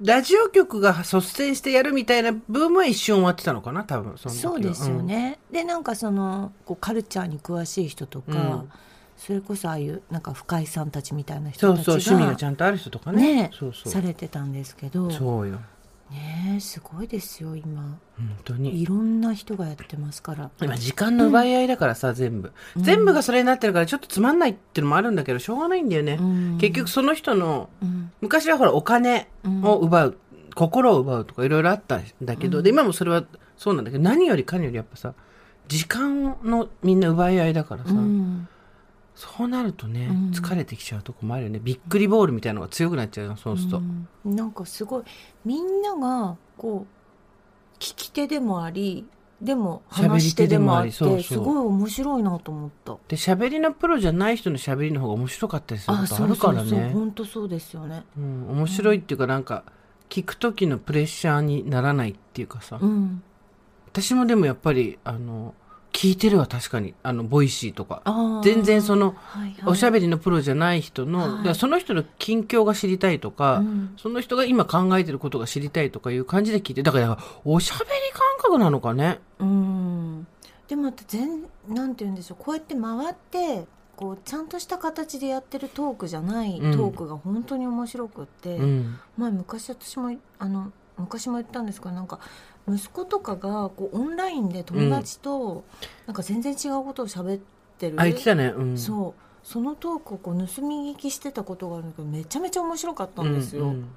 ラジオ局が率先してやるみたいなブームは一瞬終わってたのかな、多分。そそうですよ。ね、でなんかそのこうカルチャーに詳しい人とか、うんそれこそああいうなんか深井さんたちみたいなうんそう人たちがそう、趣味がちゃんとある人とかね。ねそうそう。されてたんですけどそうよ。ねえすごいですよ今。本当に。いろんな人がやってますから。今時間の奪い合いだからさ、全部。全部がそれになってるからちょっとつまんないっていうのもあるんだけど、しょうがないんだよね。うん。結局その人の、うん。昔はほらお金を奪う心を奪うとかいろいろあったんだけど、で、今もそれはそうなんだけど、何よりかによりやっぱさ、時間のみんな奪い合いだからさ、うんそうなるとね、うん疲れてきちゃうとこもあるよね。びっくりボールみたいなのが強くなっちゃうよ、そうすると。うんなんかすごいみんながこう聞き手でもありでも話し手でもあってすごい面白いなと思った。で、喋りのプロじゃない人の喋りの方が面白かったりすることあるからね。本当そうですよね。うん、面白いっていうかなんか、聞く時のプレッシャーにならないっていうかさ。うん。私もでもやっぱり、あの、聞いてるわ、確かに。あの、ボイシーとか。全然その、はいはいおしゃべりのプロじゃない人の、はいその人の近況が知りたいとか、うんその人が今考えてることが知りたいとかいう感じで聞いて、だから、おしゃべり感覚なのかね。うん。でも全なんて言うんでしょうこうやって回ってこうちゃんとした形でやってるトークじゃないトうんークが本当に面白くって。うん。前昔私もあの昔も言ったんですけどなんか息子とかがこうオンラインで友達となんか全然違うことを喋ってる、あ、言ってたね。うん。そうそのトークをこう盗み聞きしてたことがあるんだけどめちゃめちゃ面白かったんですよ、うんうん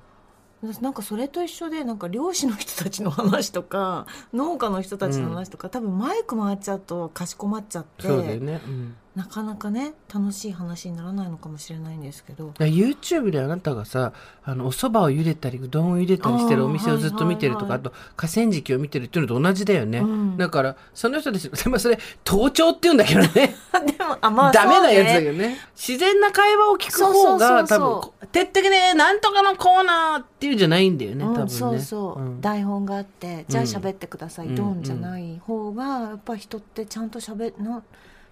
なんかそれと一緒でなんか漁師の人たちの話とか農家の人たちの話とか、多分マイク回っちゃうとかしこまっちゃってそうだよね。うん。なかなかね楽しい話にならないのかもしれないんですけど。YouTube であなたがさあのお蕎麦を茹でたりうどんを茹でたりしてるお店をずっと見てるとかあ,、あーはいはいと河川敷を見てるっていうのと同じだよね、うん。だからその人たちでも [LAUGHS] それ盗聴って言うんだけどね。[LAUGHS] でもあまあダメなやつだけどね。自然な会話を聞く方が多分「てってけねなんとかのコーナー」っていうんじゃないんだよね多分ね、うん、そうそう、ん。台本があってじゃあうん。喋ってください、うんドンじゃない方がやっぱ人ってちゃんと喋な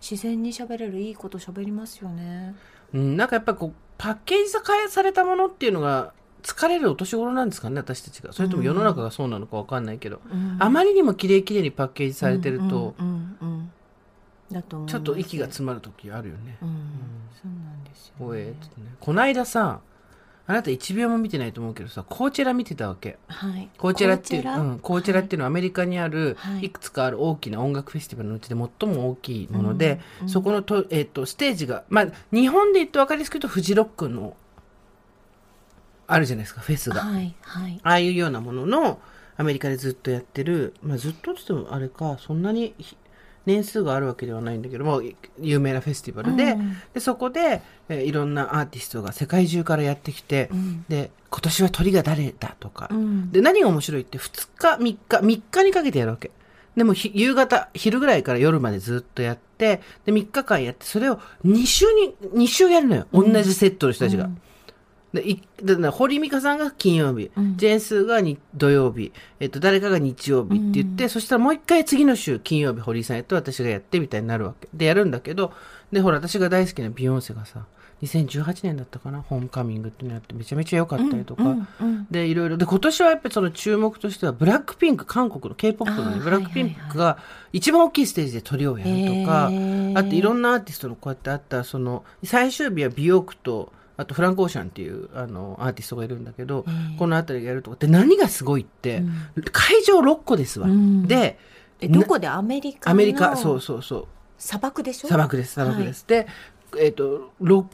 自然に喋れるいいこと喋りますよね。うん、なんかやっぱこうパッケージ化されたものっていうのが疲れるお年頃なんですかね私たちが。それとも世の中がそうなのかわかんないけど、あまりにも綺麗綺麗にパッケージされてると、ちょっと息が詰まる時あるよね。うん、そうなん。ですよ、ねこの間さあなた1秒も見てないと思うけどさコーチェラ見てたわけ。はい。コーチェラっていうコーうん、コーチェラっていうのはアメリカにあるはい。いくつかある大きな音楽フェスティバルのうちで最も大きいもので、そこのと、えーっとステージが、まあ、日本で言って分かりやすく言うとフジロックのあるじゃないですかフェスが、はいはい。ああいうようなもののアメリカでずっとやってる、まあ、ずっとって言ってもあれかそんなにひ年数があるわけではないんだけども有名なフェスティバルで,、うん。でそこで、えーいろんなアーティストが世界中からやってきて、うん。で今年は鳥が誰だとか、うん。で何が面白いって2日3日3日にかけてやるわけ。でもひ夕方昼ぐらいから夜までずっとやってで3日間やってそれを2週に2週やるのよ。同じセットの人たちが。うんでいでで堀美香さんが金曜日、うん。ジェーンスーがに土曜日、えっと、誰かが日曜日って言って、そしたらもう一回次の週金曜日堀井さんやって私がやってみたいになるわけ。でやるんだけどでほら私が大好きなビヨンセがさ2018年だったかなホームカミングっていうのやってめちゃめちゃ良かったりとか、うんうんでいろいろで今年はやっぱりその注目としてはブラックピンク韓国の k p o p のねブラックピンクが一番大きいステージで鳥をやるとか、へー。あといろんなアーティストのこうやってあったその最終日は美容区とあとフランク・オーシャンっていうあのアーティストがいるんだけど、この辺りがやるとかで何がすごいって、うん。会場6個ですわ、うん。でえどこで？アメリカのアメリカそうそうそう。砂漠でしょ？砂漠です砂漠です、でえっ、と 6,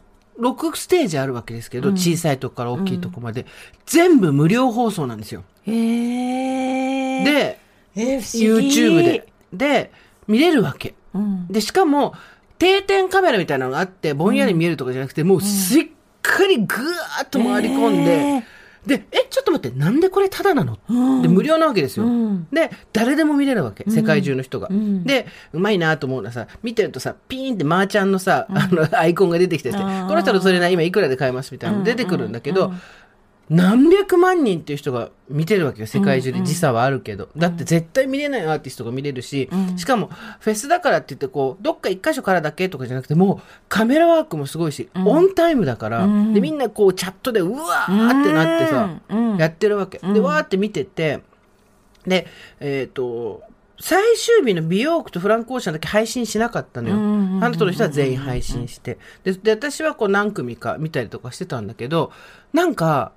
6ステージあるわけですけど、うん。小さいとこから大きいとこまで、全部無料放送なんですよ、へえでえ不思議。YouTube で。で見れるわけ。うん。でしかも定点カメラみたいなのがあってぼんやり見えるとかじゃなくて、もうしっかりぐーっと回り込んで、へーでえちょっと待ってなんでこれタダなの、うん。で無料なわけですよ、うん。で誰でも見れるわけ世界中の人が、うん。でうまいなと思うのはさ見てるとさピーンってマーちゃんのさ、あのアイコンが出てきてて、この人のそれな今いくらで買えますみたいなの出てくるんだけど、何百万人っていう人が見てるわけよ世界中で。時差はあるけど、だって絶対見れないアーティストが見れるし、うん。しかもフェスだからって言ってこうどっか一箇所からだけとかじゃなくてもうカメラワークもすごいし、オンタイムだから、うん。でみんなこうチャットでうわーってなってさ、うん。やってるわけ、でわーって見ててでえっ、と最終日の美容区とフランク・オーシャンだけ配信しなかったのよ。うんうんうんうんあの人の人は全員配信して。で、で私はこう何組か見たりとかしてたんだけど、なんか、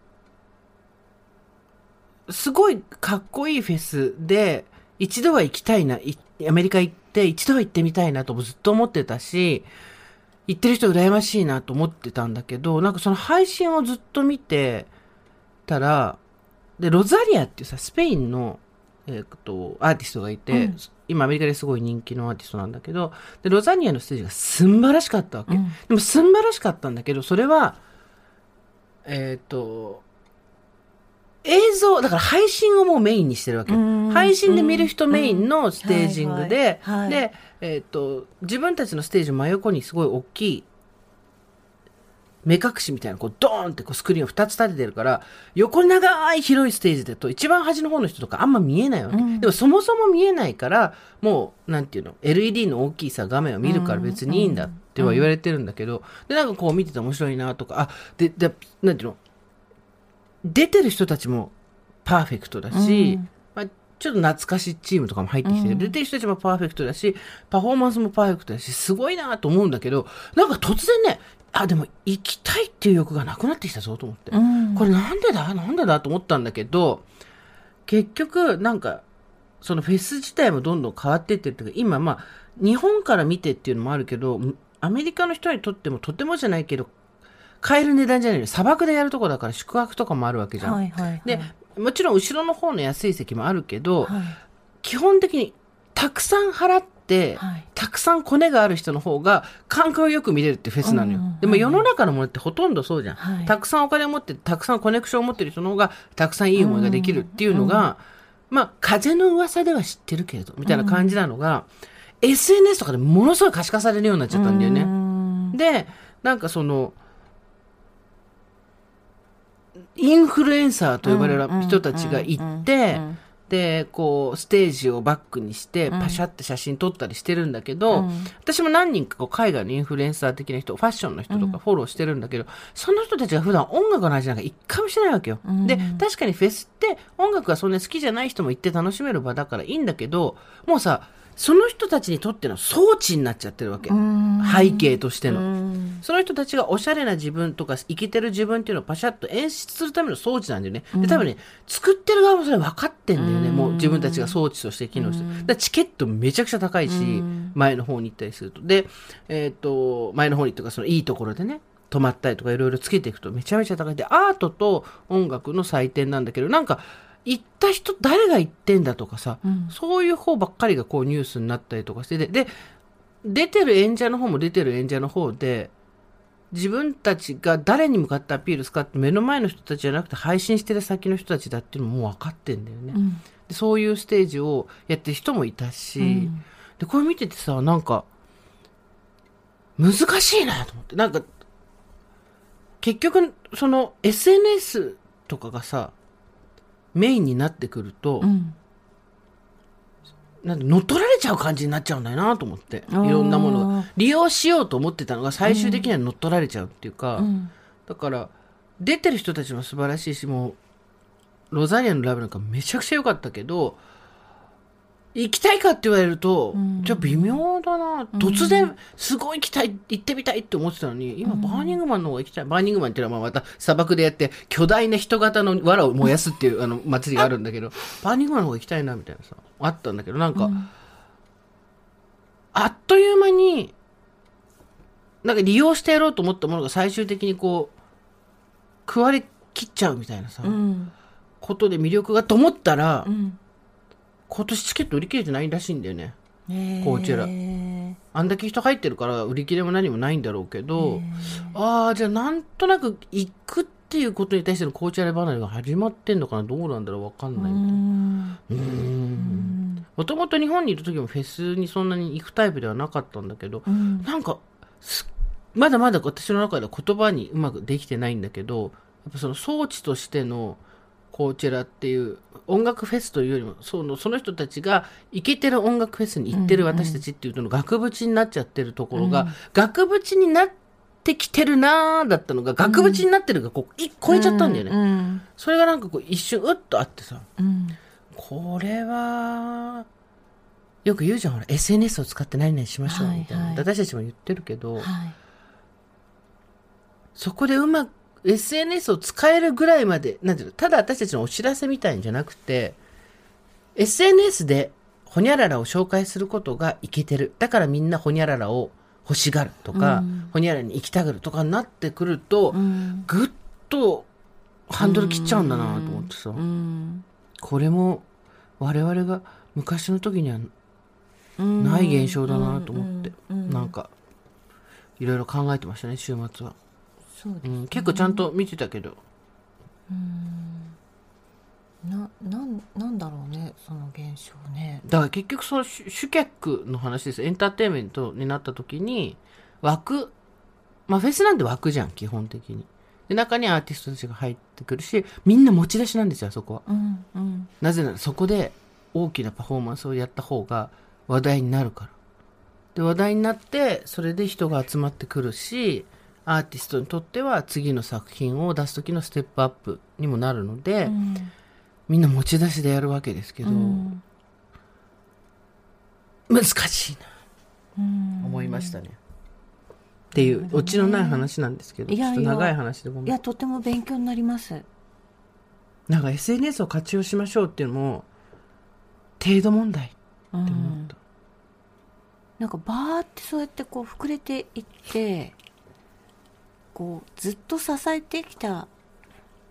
すごいかっこいいフェスで、一度は行きたいな、いアメリカ行って一度は行ってみたいなともずっと思ってたし、行ってる人羨ましいなと思ってたんだけど、なんかその配信をずっと見てたら、で、ロザリアっていうさ、スペインの、えーっと、アーティストがいて、うん今アメリカですごい人気のアーティストなんだけど、で、ロザリアのステージがすんばらしかったわけ。うんでもすんばらしかったんだけど、それは、えーっと、映像、だから配信をもうメインにしてるわけ。うん。配信で見る人メインのステージングで、で、えーっと、自分たちのステージ真横にすごい大きい目隠しみたいな、こう、ドーンってこうスクリーンを2つ立ててるから、横長い広いステージだと、一番端の方の人とかあんま見えないわけ。うん。でもそもそも見えないから、もう、なんていうの、LED の大きいさ、画面を見るから別にいいんだっては言われてるんだけど、で、なんかこう見てて面白いなとか、あ、で、で、なんていうの、出てる人たちもパーフェクトだし、うん。まあ、ちょっと懐かしいチームとかも入ってきて、うん。出てる人たちもパーフェクトだし、パフォーマンスもパーフェクトだし、すごいなと思うんだけど、なんか突然ね、あ、でも行きたいっていう欲がなくなってきたぞと思って。うん。これなんでだ？なんでだと思ったんだけど、結局、なんか、そのフェス自体もどんどん変わっていってるっていうか、今まあ、日本から見てっていうのもあるけど、アメリカの人にとってもとてもじゃないけど、買える値段じゃないよ。砂漠でやるとこだから宿泊とかもあるわけじゃん。はいはいはいで、もちろん後ろの方の安い席もあるけど、はい基本的にたくさん払って、はいたくさんコネがある人の方が感覚よく見れるってフェスなのよ。うんうんうんでも世の中のものってほとんどそうじゃん。はいたくさんお金を持って、たくさんコネクションを持ってる人の方がたくさんいい思いができるっていうのが、まあ風の噂では知ってるけれど、みたいな感じなのが、SNS とかでものすごい可視化されるようになっちゃったんだよね。ねで、なんかその、インフルエンサーと呼ばれる人たちが行って、で、こう、ステージをバックにして、うん。パシャって写真撮ったりしてるんだけど、私も何人かこう海外のインフルエンサー的な人、ファッションの人とかフォローしてるんだけど、その人たちが普段音楽の話なんか一回もしてないわけよ。うん。で、確かにフェスって音楽がそんなに好きじゃない人も行って楽しめる場だからいいんだけど、もうさ、その人たちにとっての装置になっちゃってるわけ。背景としての。その人たちがおしゃれな自分とか、生きてる自分っていうのをパシャッと演出するための装置なんだよね。で、多分ね、作ってる側もそれ分かってんだよね。うんもう自分たちが装置として機能してる。チケットめちゃくちゃ高いしうん、前の方に行ったりすると。で、えっ、と、前の方にとか、そのいいところでね、泊まったりとかいろいろつけていくとめちゃめちゃ高い。で、アートと音楽の祭典なんだけど、なんか、行った人誰が行ってんだとかさ、うんそういう方ばっかりがこうニュースになったりとかしてで、で、出てる演者の方も出てる演者の方で、自分たちが誰に向かってアピールするかって目の前の人たちじゃなくて配信してる先の人たちだっていうのももう分かってんだよね。でそういうステージをやってる人もいたし、で、これ見ててさ、なんか、難しいなと思って。なんか、結局、その SNS とかがさ、メインになってくると、なんで乗っ取られちゃう感じになっちゃうんだよなと思って。いろんなものが。利用しようと思ってたのが最終的には乗っ取られちゃうっていうか、だから、出てる人たちも素晴らしいし、もう、ロザリアのライブなんかめちゃくちゃ良かったけど、行きたいかって言われると、うん。じゃあ微妙だな。突然、すごい行きたい、行ってみたいって思ってたのに、今、バーニングマンの方が行きたい。バーニングマンっていうのはまあまた砂漠でやって、巨大な人型の藁を燃やすっていうあの祭りがあるんだけど、[LAUGHS] バーニングマンの方が行きたいな、みたいなさ、あったんだけど、なんか、あっという間に、なんか利用してやろうと思ったものが最終的にこう、食われ切っちゃうみたいなさ、ことで魅力がと思ったら、今年チケット売り切れてないらしいんだよね。こちらあんだけ人入ってるから売り切れも何もないんだろうけど、ああ、じゃあなんとなく行くっていうことに対してのコーチャレ離れが始まってんのかなどうなんだろうわかんないみたいな。うーん。もともと日本にいる時もフェスにそんなに行くタイプではなかったんだけど、なんかすまだまだ私の中では言葉にうまくできてないんだけどやっぱその装置としてのコーチェラっていう音楽フェスというよりもそのその人たちがイケてる音楽フェスに行ってる私たちっていうのの額縁になっちゃってるところが、額縁になってきてるなーだったのが額縁になってるがこうい超えちゃったんだよね、それがなんかこう一瞬うっとあってさこれはよく言うじゃんほら SNS を使って何々しましょうみたいな、はい。はい私たちも言ってるけど、そこでうまく SNS を使えるぐらいまでなんていうのただ私たちのお知らせみたいんじゃなくて SNS でホニャララを紹介することがいけてる。だからみんなホニャララを欲しがるとか、ホニャララに行きたがるとかになってくると、ぐっとハンドル切っちゃうんだなと思ってさ、うん。これも我々が昔の時にはうん。ない現象だなと思って、なんかいろいろ考えてましたね週末は、そうですうん、結構ちゃんと見てたけど。ななんなんだろうねその現象ね。だから結局その主主客の話です。エンターテインメントになった時に枠まあフェスなんて枠じゃん基本的に。で中にアーティストたちが入ってくるしみんな持ち出しなんですよあそこは。うんうん。なぜならそこで大きなパフォーマンスをやった方が話題になるから。で話題になってそれで人が集まってくるしアーティストにとっては次の作品を出す時のステップアップにもなるので、うん。みんな持ち出しでやるわけですけど、うん。難しいな。うん。思いましたね。っていうオチのない話なんですけどいやいやちょっと長い話でごめん。いやとても勉強になります。なんか SNS を活用しましょうっていうのも程度問題ってうん思った、なんかバーってそうやってこう膨れていってこうずっと支えてきた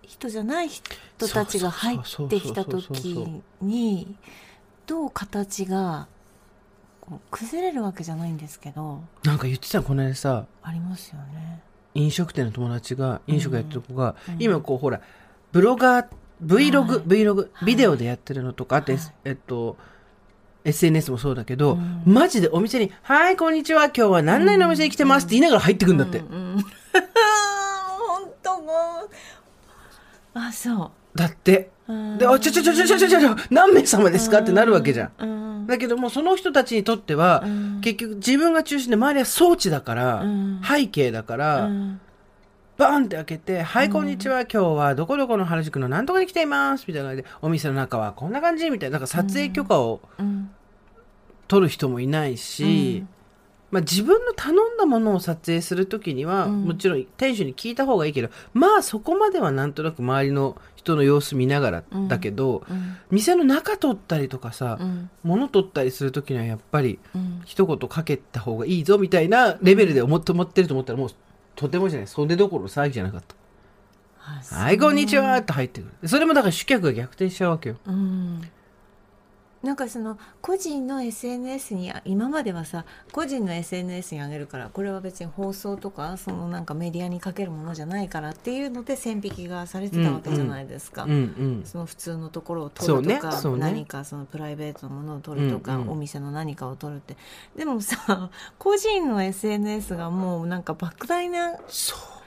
人じゃない人たちが入ってきた時にどう形が崩れるわけじゃないんですけどなんか言ってたこの間さありますよね。飲食店の友達が飲食やってる子が、うん。今こうほらブロガー Vlog、はい。Vlog はい。ビデオでやってるのとかあと、はい。S えっと SNS もそうだけど、うん。マジでお店に「はいこんにちは今日は何々のお店に来てます」って言いながら入ってくんだって、うんうんあそだって。う。うん。で「あちょちょちょちょちょちょちょ何名様ですか?」ってなるわけじゃん、うん。だけどもうその人たちにとっては、うん。結局自分が中心で周りは装置だから、うん。背景だから、うん。バーンって開けて、はい、こんにちは、今日はどこどこの原宿の何とかに来ています、みたいな感じで、お店の中はこんな感じ、みたいな、なんか撮影許可をうん。取る人もいないし、まあ自分の頼んだものを撮影するときには、うん。もちろん店主に聞いた方がいいけど、まあそこまではなんとなく周りの人の様子見ながらうんだけど、うん。店の中撮ったりとかさ、うん。物撮ったりするときにはやっぱり、うん。一言かけた方がいいぞみたいなレベルで思って思ってると思ったらもうとてもじゃない。袖どころの騒ぎじゃなかった。あ「はいこんにちは」って入ってくる。それもだから主客が逆転しちゃうわけよ。うんなんかその個人の SNS に今まではさ個人の SNS に上げるからこれは別に放送とかそのなんかメディアにかけるものじゃないからっていうので線引きがされてたわけじゃないですか、うんうんその普通のところを撮るとか、そうね。何かそのプライベートのものを撮るとか、うんうん。お店の何かを撮るって。でもさ個人の SNS がもうなんか莫大なそう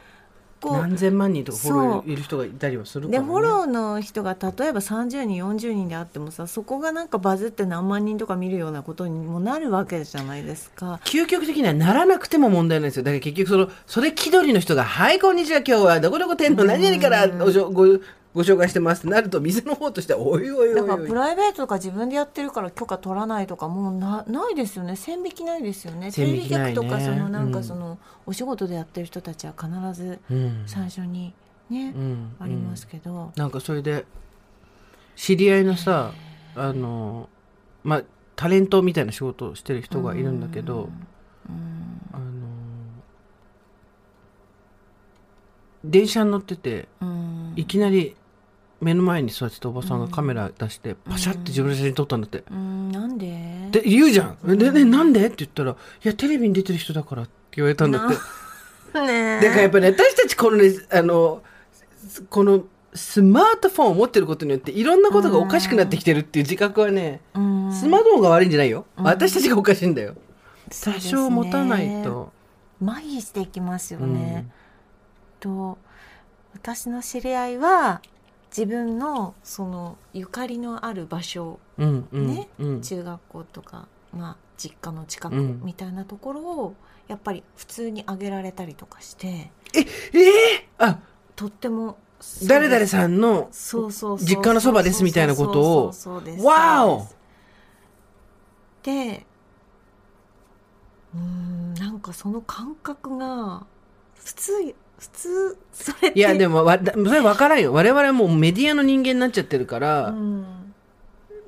こう何千万人とかフォローいる人がいたりはするから、ね、でフォローの人が例えば30人40人であってもさそこがなんかバズって何万人とか見るようなことにもなるわけじゃないですか。究極的にはならなくても問題ないんですよ。だから結局そのそれ気取りの人が「はいこんにちは今日はどこどこ店の何々からごしょごご紹介してます」ってなると店の方としては「おいおいおいだからプライベートとか自分でやってるから許可取らないとかもうなないですよね。線引きないですよね。線引きないね。とかそのなんうんかその、お仕事でやってる人たちは必ずうん。最初にね、うん。ありますけど、なんかそれで知り合いのさあのまあタレントみたいな仕事をしてる人がいるんだけど、うん。あの電車に乗っててうん。いきなり目の前に座ってたおばさんがカメラ出してパシャって自分の写真撮ったんだって。うんなんで？で言うじゃん。で、ね、なんで？って言ったら、いや、テレビに出てる人だからって言われたんだって。[LAUGHS] ねだからやっぱり、ね、私たちこのね、あの、このスマートフォンを持ってることによっていろんなことがおかしくなってきてるっていう自覚はね、うんスマートフォンが悪いんじゃないよ。うん私たちがおかしいんだよ。多少持たないと。麻痺していきますようんね、と私の知り合いは自分のそのゆかりのある場所うんうんね？うん。中学校とか、まあ、実家の近くうんみたいなところをやっぱり普通にあげられたりとかしてええあとっても誰々さんのそうそうそう実家のそばですみたいなことを？わおでうーんなんかその感覚が普通普通それって。いやでもわだそれ分からんよ。我々はもうメディアの人間になっちゃってるから、うん。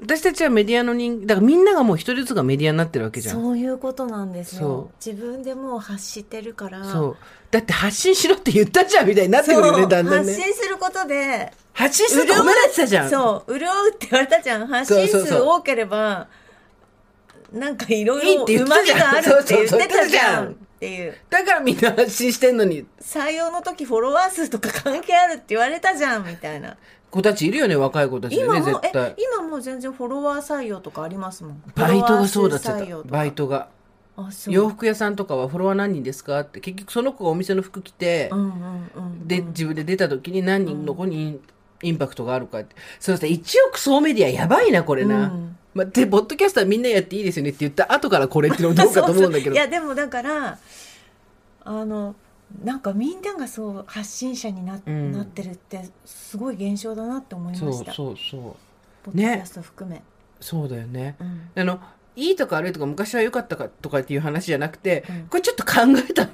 私たちはメディアの人、だからみんながもう一人ずつがメディアになってるわけじゃん。そういうことなんですそよ自分でもう発してるから。そう。だって発信しろって言ったじゃんみたいになってくるよね、だんだん発ね。信することで発信するって褒められてたじゃん。そう潤うって言われたじゃん。発信数多ければなんかいろいいいろうまみがあるって言ってたじゃんっていう。だからみんな発信してんのに、採用の時フォロワー数とか関係あるって言われたじゃんみたいな。子たちいるよね、若い子たちでね、今もえ絶対。今もう全然フォロワー採用とかありますもん。バイトがそうだってバイトが。洋服屋さんとかはフォロワー何人ですか？って、結局その子がお店の服着て、うんうんうんで、自分で出た時に何人の子にイン,、パクトがあるかって。そうさ、一億総メディアやばいな、これな。うんまあ、で、ポッドキャスターみんなやっていいですよねって言った後からこれっていうのもどうかと思うんだけど。いやでもだからあのなんかみんながそう発信者にな,、うんなってるってすごい現象だなって思いそうましたそうそう。ポッドキャスト含め、そうだよね。うんあの、いいとか悪いとか昔は良かったかとかっていう話じゃなくて、うんこれちょっと考えた、考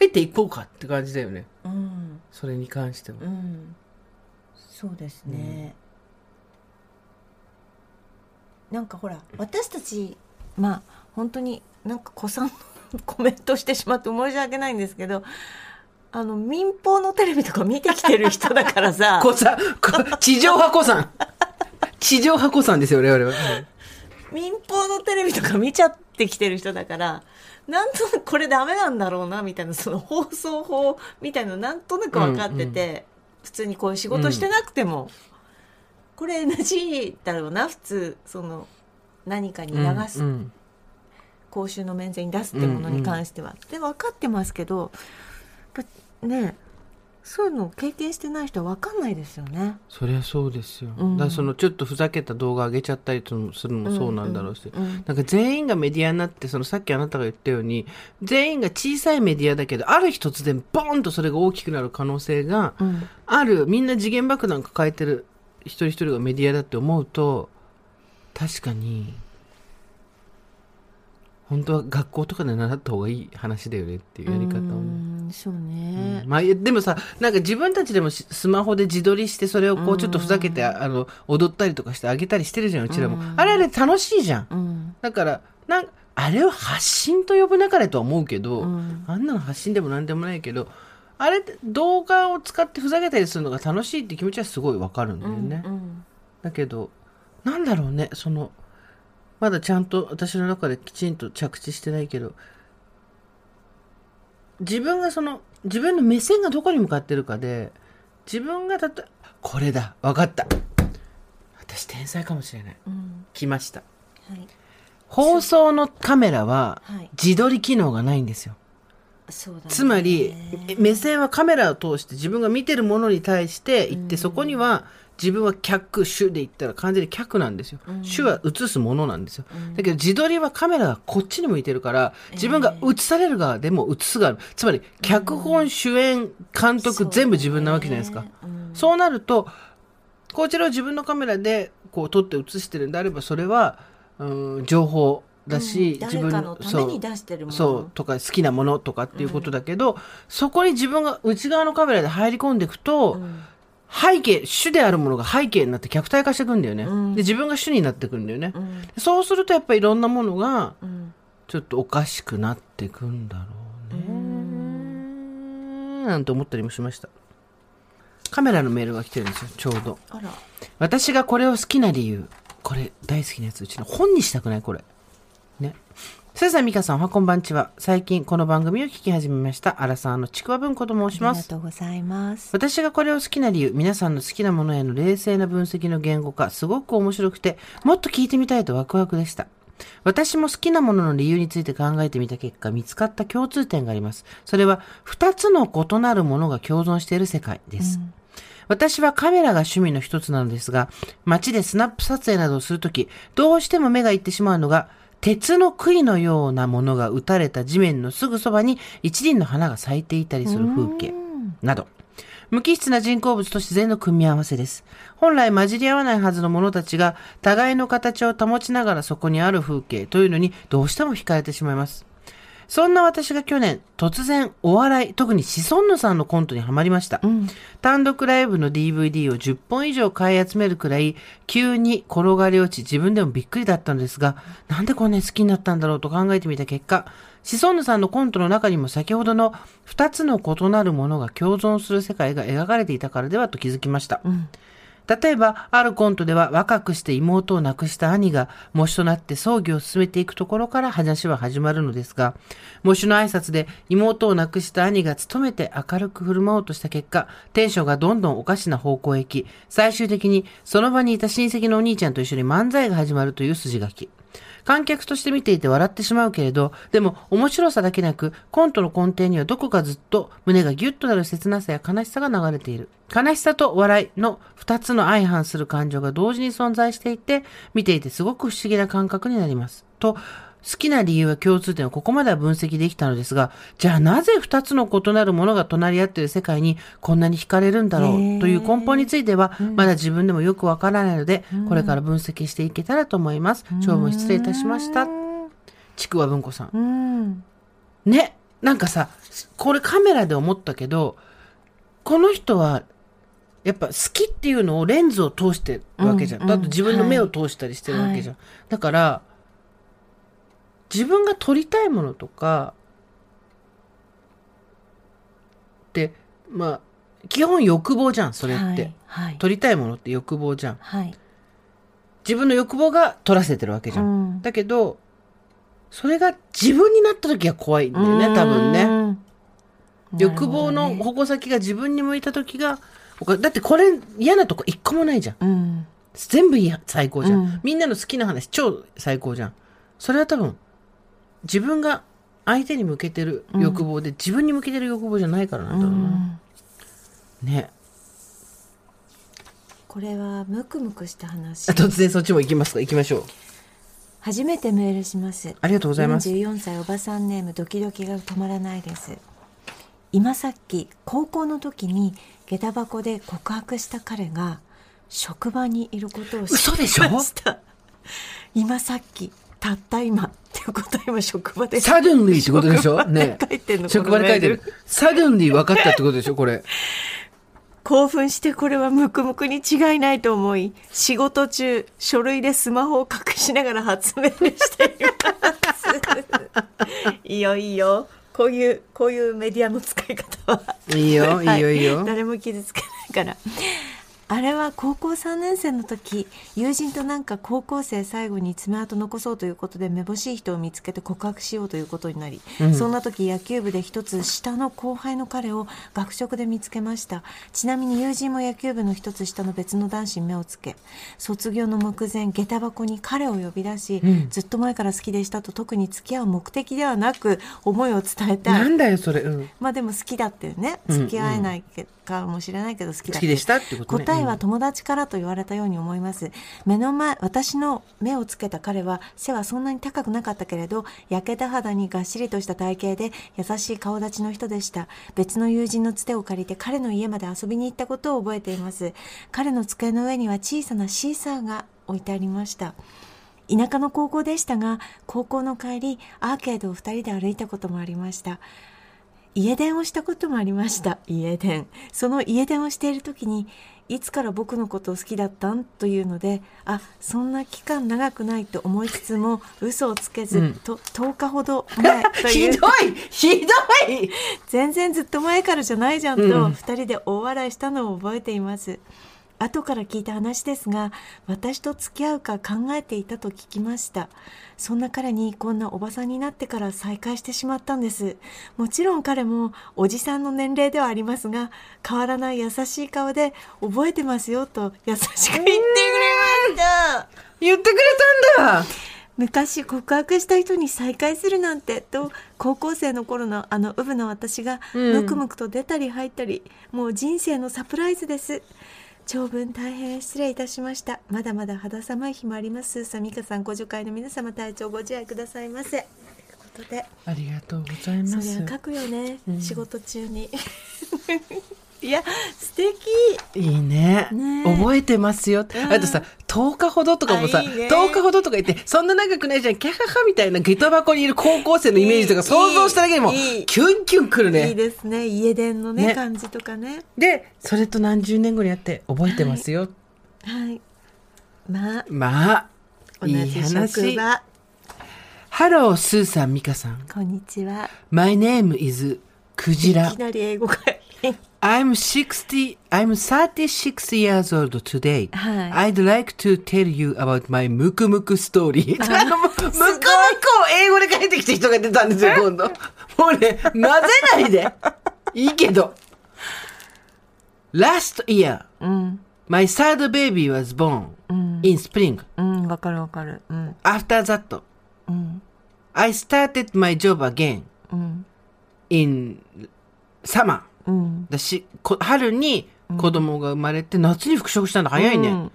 えていこうかって感じだよね。うんそれに関しては。うんそうですね、なんかほら私たちまあ本当になんか子さんのコメントしてしまって申し訳ないんですけどあの民放のテレビとか見てきてる人だからさ子さん、こ地上波子さん。地上波子さんですよ、我々は。民放のテレビとか見ちゃってきてる人だからなんとなくこれダメなんだろうなみたいなその放送法みたいなのなんとなく分かってて、普通にこういう仕事してなくても、これ NG だろうな普通その何かに流す、うんうん公衆の面前に出すってものに関しては、で分かってますけどねそういうのを経験してない人は分かんないですよね。そりゃそうですよ。うんだそのちょっとふざけた動画上げちゃったりするのもそうなんだろうし。うんうんなんか全員がメディアになって、そのさっきあなたが言ったように、全員が小さいメディアだけど、ある日突然ボーンとそれが大きくなる可能性がうんある。みんな次元爆弾抱えてる一人一人がメディアだって思うと、確かに、本当は学校とかで習った方がいい話だよねっていうやり方をうね。んそうね、まあ、いやでもさ、なんか自分たちでもしスマホで自撮りして、それをこうちょっとふざけて、あの、踊ったりとかしてあげたりしてるじゃん、うちらも。うんあれあれ楽しいじゃん。うんだから、なんあれを発信と呼ぶなかれとは思うけど、うんあんなの発信でもなんでもないけど、あれ動画を使ってふざけたりするのが楽しいって気持ちはすごいわかるんだよね。うんだけど、なんだろうね、その、まだちゃんと私の中できちんと着地してないけど、自分がその、自分の目線がどこに向かってるかで、自分がたと、これだ、わかった。私天才かもしれない。うん来ました。はい放送のカメラははい自撮り機能がないんですよ。ね。つまり、え目線はカメラを通して自分が見てるものに対して行って、そこには自分は客、主で言ったら完全に客なんですよ。主は映すものなんですよ。だけど自撮りはカメラがこっちに向いてるから、自分が映される側でも映す側、つまり脚本、主演、監督、全部自分なわけじゃないですか。うん。そうなると、こちらを自分のカメラでこう撮って映してるんであれば、それは、うん、情報だし、うん自分誰かのために出してるものそう、とか好きなものとかっていうことだけど、そこに自分が内側のカメラで入り込んでいくと、うん背景、主であるものが背景になって客体化していくんだよね。うんで、自分が主になってくるんだよね。うんそうするとやっぱりいろんなものが、うんちょっとおかしくなっていくんだろうね。なんて思ったりもしました。カメラのメールが来てるんですよ、ちょうど。あら私がこれを好きな理由。これ大好きなやつ。うちの本にしたくないこれ。ね。さやさん、みかさん、おはこんばんちは。最近この番組を聞き始めました。アラサーのちくわ文庫と申しありがます。とうございます私がこれを好きな理由、皆さんの好きなものへの冷静な分析の言語化、すごく面白くて、もっと聞いてみたいとワクワクでした。私も好きなものの理由について考えてみた結果、見つかった共通点があります。それは、二つの異なるものが共存している世界です。私はカメラが趣味の一つなのですが、街でスナップ撮影などをするとき、どうしても目が行ってしまうのが、鉄の杭のようなものが打たれた地面のすぐそばに一輪の花が咲いていたりする風景など、無機質な人工物と自然の組み合わせです。本来混じり合わないはずの者たちが、互いの形を保ちながらそこにある風景というのにどうしても惹かれてしまいます。そんな私が去年、突然お笑い、特にシソンヌさんのコントにはまりました。うん単独ライブの DVD を10本以上買い集めるくらい、急に転がり落ち自分でもびっくりだったのですが、なんでこんなに好きになったんだろうと考えてみた結果、シソンヌさんのコントの中にも先ほどの2つの異なるものが共存する世界が描かれていたからではと気づきました。うん例えば、あるコントでは若くして妹を亡くした兄が模試となって葬儀を進めていくところから話は始まるのですが、模試の挨拶で妹を亡くした兄が努めて明るく振る舞おうとした結果、テンションがどんどんおかしな方向へ行き、最終的にその場にいた親戚のお兄ちゃんと一緒に漫才が始まるという筋書き。観客として見ていて笑ってしまうけれど、でも面白さだけなく、コントの根底にはどこかずっと胸がギュッとなる切なさや悲しさが流れている。悲しさと笑いの二つの相反する感情が同時に存在していて、見ていてすごく不思議な感覚になります。と、好きな理由は共通点をここまでは分析できたのですが、じゃあなぜ二つの異なるものが隣り合っている世界にこんなに惹かれるんだろうという根本については、まだ自分でもよくわからないので、これから分析していけたらと思います。長文失礼いたしました。ちくわ文庫さん。うんね、なんかさ、これカメラで思ったけど、この人は、やっぱ好きっていうのをレンズを通してるわけじゃん。うんだって自分の目を通したりしてるわけじゃん。だから、自分が撮りたいものとか、って、まあ、基本欲望じゃん、それって。はいはい撮りたいものって欲望じゃん。はい自分の欲望が撮らせてるわけじゃん。うんだけど、それが自分になった時は怖いんだよね、多分ね。うん欲望の矛先が自分に向いた時が、だってこれ嫌なとこ一個もないじゃん。うん全部いいや最高じゃん,、うんみんなの好きな話超最高じゃん。それは多分、自分が相手に向けてる欲望で、自分に向けてる欲望じゃないからなんだろうな。ね。これはムクムクした話あ [LAUGHS] 突然そっちも行きますか？行きましょう。初めてメールしますありがとうございます。44歳おばさんネームドキドキが止まらないです今さっき高校の時に下駄箱で告白した彼が職場にいることを知りました [LAUGHS] 今さっきたった今っていうことは今職場で。サドンリーってことでしょ？ね。書いてんの職場で書いてる。サドンリー分かったってことでしょ？これ。興奮してこれはムクムクに違いないと思い仕事中書類でスマホを隠しながら発明しています。いいよいいよ。こういうこういうメディアの使い方は。いいよ、いいよ、いいよ。誰も傷つけないからあれは高校3年生の時友人となんか高校生最後に爪痕残そうということでめぼしい人を見つけて告白しようということになり、そんな時野球部で一つ下の後輩の彼を学食で見つけました。ちなみに友人も野球部の一つ下の別の男子に目をつけ卒業の目前下駄箱に彼を呼び出し、ずっと前から好きでしたと特に付き合う目的ではなく思いを伝えたないんだよ、それ。うん。まあでも好きだってね。うん。付き合えないかもしれないけど好きだ好きでしたってことね。答えは友達からと言われたように思います。目の前私の目をつけた彼は背はそんなに高くなかったけれど焼けた肌にがっしりとした体型で優しい顔立ちの人でした。別の友人のつてを借りて彼の家まで遊びに行ったことを覚えています。彼の机の上には小さなシーサーが置いてありました。田舎の高校でしたが高校の帰りアーケードを2人で歩いたこともありました家電をしたこともありました。家電。その家電をしている時にいつから僕のことを好きだったん？というのであそんな期間長くないと思いつつも嘘をつけず、うん。と10日ほど前という。[LAUGHS] ひどい！ひどい！全然ずっと前からじゃないじゃんとうん2人で大笑いしたのを覚えています後から聞いた話ですが私と付き合うか考えていたと聞きました。そんな彼にこんなおばさんになってから再会してしまったんです。もちろん彼もおじさんの年齢ではありますが変わらない優しい顔で覚えてますよと優しく言ってくれました。言ってくれたんだ。昔告白した人に再会するなんてと高校生の頃のあのウブな私がうん。ムクムクと出たり入ったり、もう人生のサプライズです長文大変失礼いたしました。まだまだ肌寒い日もあります。さみかさんご助会の皆様体調ご自愛くださいませ。ということで。ありがとうございます。そりゃ書くよね、うん。仕事中にいや素敵。いいね。ね。覚えてますよ、あとさ10日ほどとかもさあいいね。10日ほどとか言って [LAUGHS] そんな長くないじゃん。キャハハみたいな下駄箱にいる高校生のイメージとかいい想像しただけでもいい。キュンキュンくるね。いいですね。家電のねね。感じとかね。でそれと何十年後にやって覚えてますよ、はい。まあ。まあ同いいじ話職場。ハロースーさんミカさん。こんにちは。My name is クジラいきなり英語が I'm 60 I'm 36 years old today、はい I'd like to tell you about my ムクムク story。ムクムクを英語で書いてきた人が出たんですよ、今度。もうね、混ぜないで。いいけど。Last year, うん、my third baby was born in spring. うん、わかるわかる。うん、After that, うん、I started my job again うん、in summer. うん。だし、こ春に子供が生まれて、夏に復職したの早いね。うん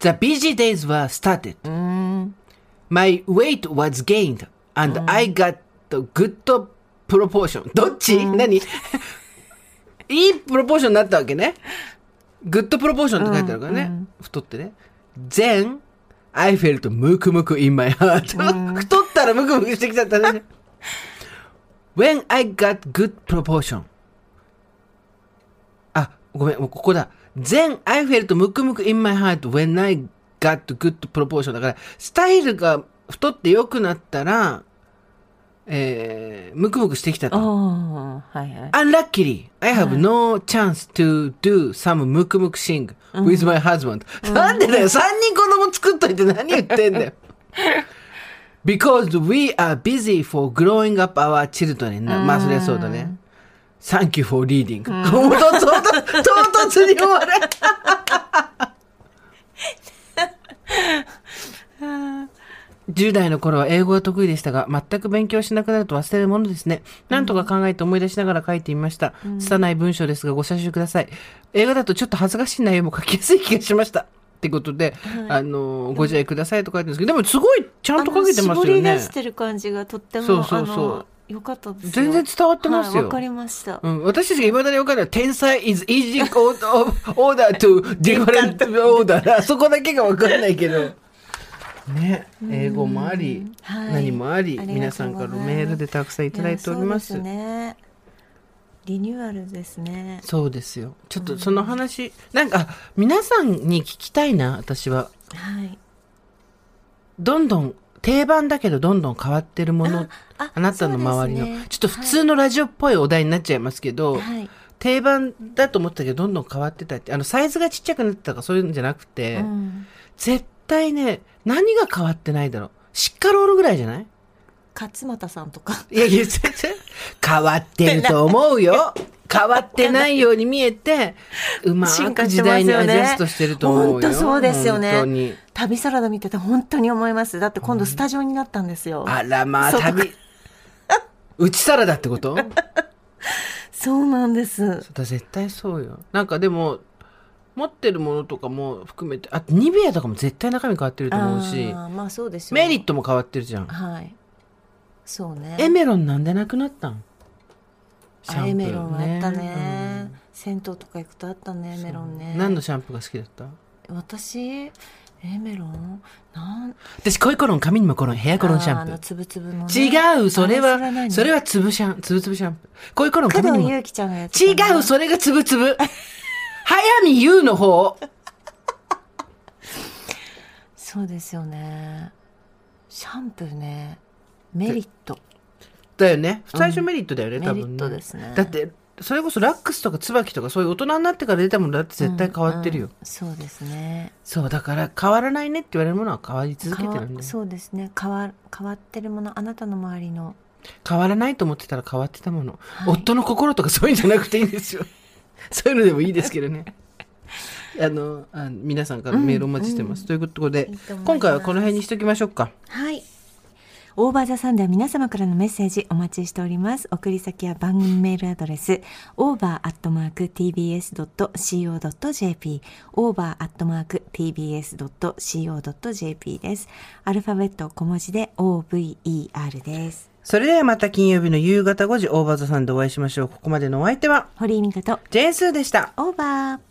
The busy days were started. うん、My weight was gained and I got the good proportion. どっち、何？[LAUGHS] いいプロポーションになったわけね。グッドプロポーションって書いてあるからね。太ってね。Then, I felt ムクムク in my heart. 太ったらムクムクしてきちゃったね。[LAUGHS] When I got good proportion. あ、ごめん、もうここだ。Then I felt ムクムク in my heart when I got good proportion. だから、スタイルが太って良くなったら、えー、ムクムクしてきたと。はいはい。Unluckily, I have no chance to do some ムクムク sing with my husband. なんでだよ、三人子供作っといて何言ってんだよ。Because we are busy for growing up our children. なまあ、そりゃそうだね。Thank you for reading. 唐突に終わる。10代の頃は英語が得意でしたが、全く勉強しなくなると忘れるものですね。なんとか考えて思い出しながら書いてみました。拙い文章ですがご写真ください。映画だとちょっと恥ずかしい内容も書きやすい気がしました。ってことで、あの、ご自愛くださいと書いてるんですけど、でもすごいちゃんと書けてますよあの絞りね出し。てる感じがとっても、そうそうそうあの、よかったですよ。全然伝わってますよはいわかりました。うん、私たちが未だに分かる天才 is easy order to different order。そこだけが分かんないけど。[LAUGHS] ね、英語もあり、はい何もあり、皆さんからメールでたくさんいただいております。いやそうですね。リニューアルですね。そうですよ。ちょっとその話、なんか、皆さんに聞きたいな、私は。はい。どんどん、定番だけどどんどん変わってるもの、ああなたの周りの、ねちょっと普通のラジオっぽいお題になっちゃいますけど、はい。定番だと思ったけどどんどん変わってたって、あの、サイズがちっちゃくなってたとかそういうんじゃなくて、うん。絶対ね、何が変わってないだろう。シッカロールぐらいじゃない？勝俣さんとか。いやいや、全然変わってると思うよ。[LAUGHS] 変わってないように見えて、うま進化く時代にアジャストしてると思うよ。本当そうですよね。旅サラダ見てて本当に思います。だって今度スタジオになったんですよ。あらまあ、旅。[LAUGHS] うちサラダってこと？そうなんです。だ絶対そうよ。なんかでも、持ってるものとかも含めて、あとニベアとかも絶対中身変わってると思うし、まあそうですよ。メリットも変わってるじゃん。はい。そうね。エメロンなんでなくなったん？シャンプーあエメロンあったね。うん。銭湯とか行くとあったねエメロンね。何のシャンプーが好きだった？私？エメロン？なん？私、恋コロン、髪にもコロン、ヘアコロンシャンプー。つぶつぶの、ね、違う、それは、何？それはつぶシャン、つぶつぶシャンプー。恋コロン、工髪にも。違う、それがつぶつぶ。早見優の方。そうですよね。シャンプーねメリットだよね。最初メリットだよね、多分ね。メリットですねだって、それこそラックスとか椿とかそういう大人になってから出たものだって絶対変わってるよ。うんうんそうですねそう、だから変わらないねって言われるものは変わり続けてるんだそうですね変わ変わってるものあなたの周りの変わらないと思ってたら変わってたもの。はい夫の心とかそういうんじゃなくていいんですよ。[LAUGHS] そういうのでもいいですけどね。[LAUGHS] あの、あ皆さんからメールお待ちしてます。ということでいいと思います今回はこの辺にしときましょうか。はいオーバーザさんでは皆様からのメッセージお待ちしております。送り先は番組メールアドレス、over.tbs.co.jp、over.tbs.co.jp です。アルファベット小文字で OVER です。それではまた金曜日の夕方5時、オーバーザさんでお会いしましょう。ここまでのお相手は、堀井美香とジェーンスーでした。オーバー。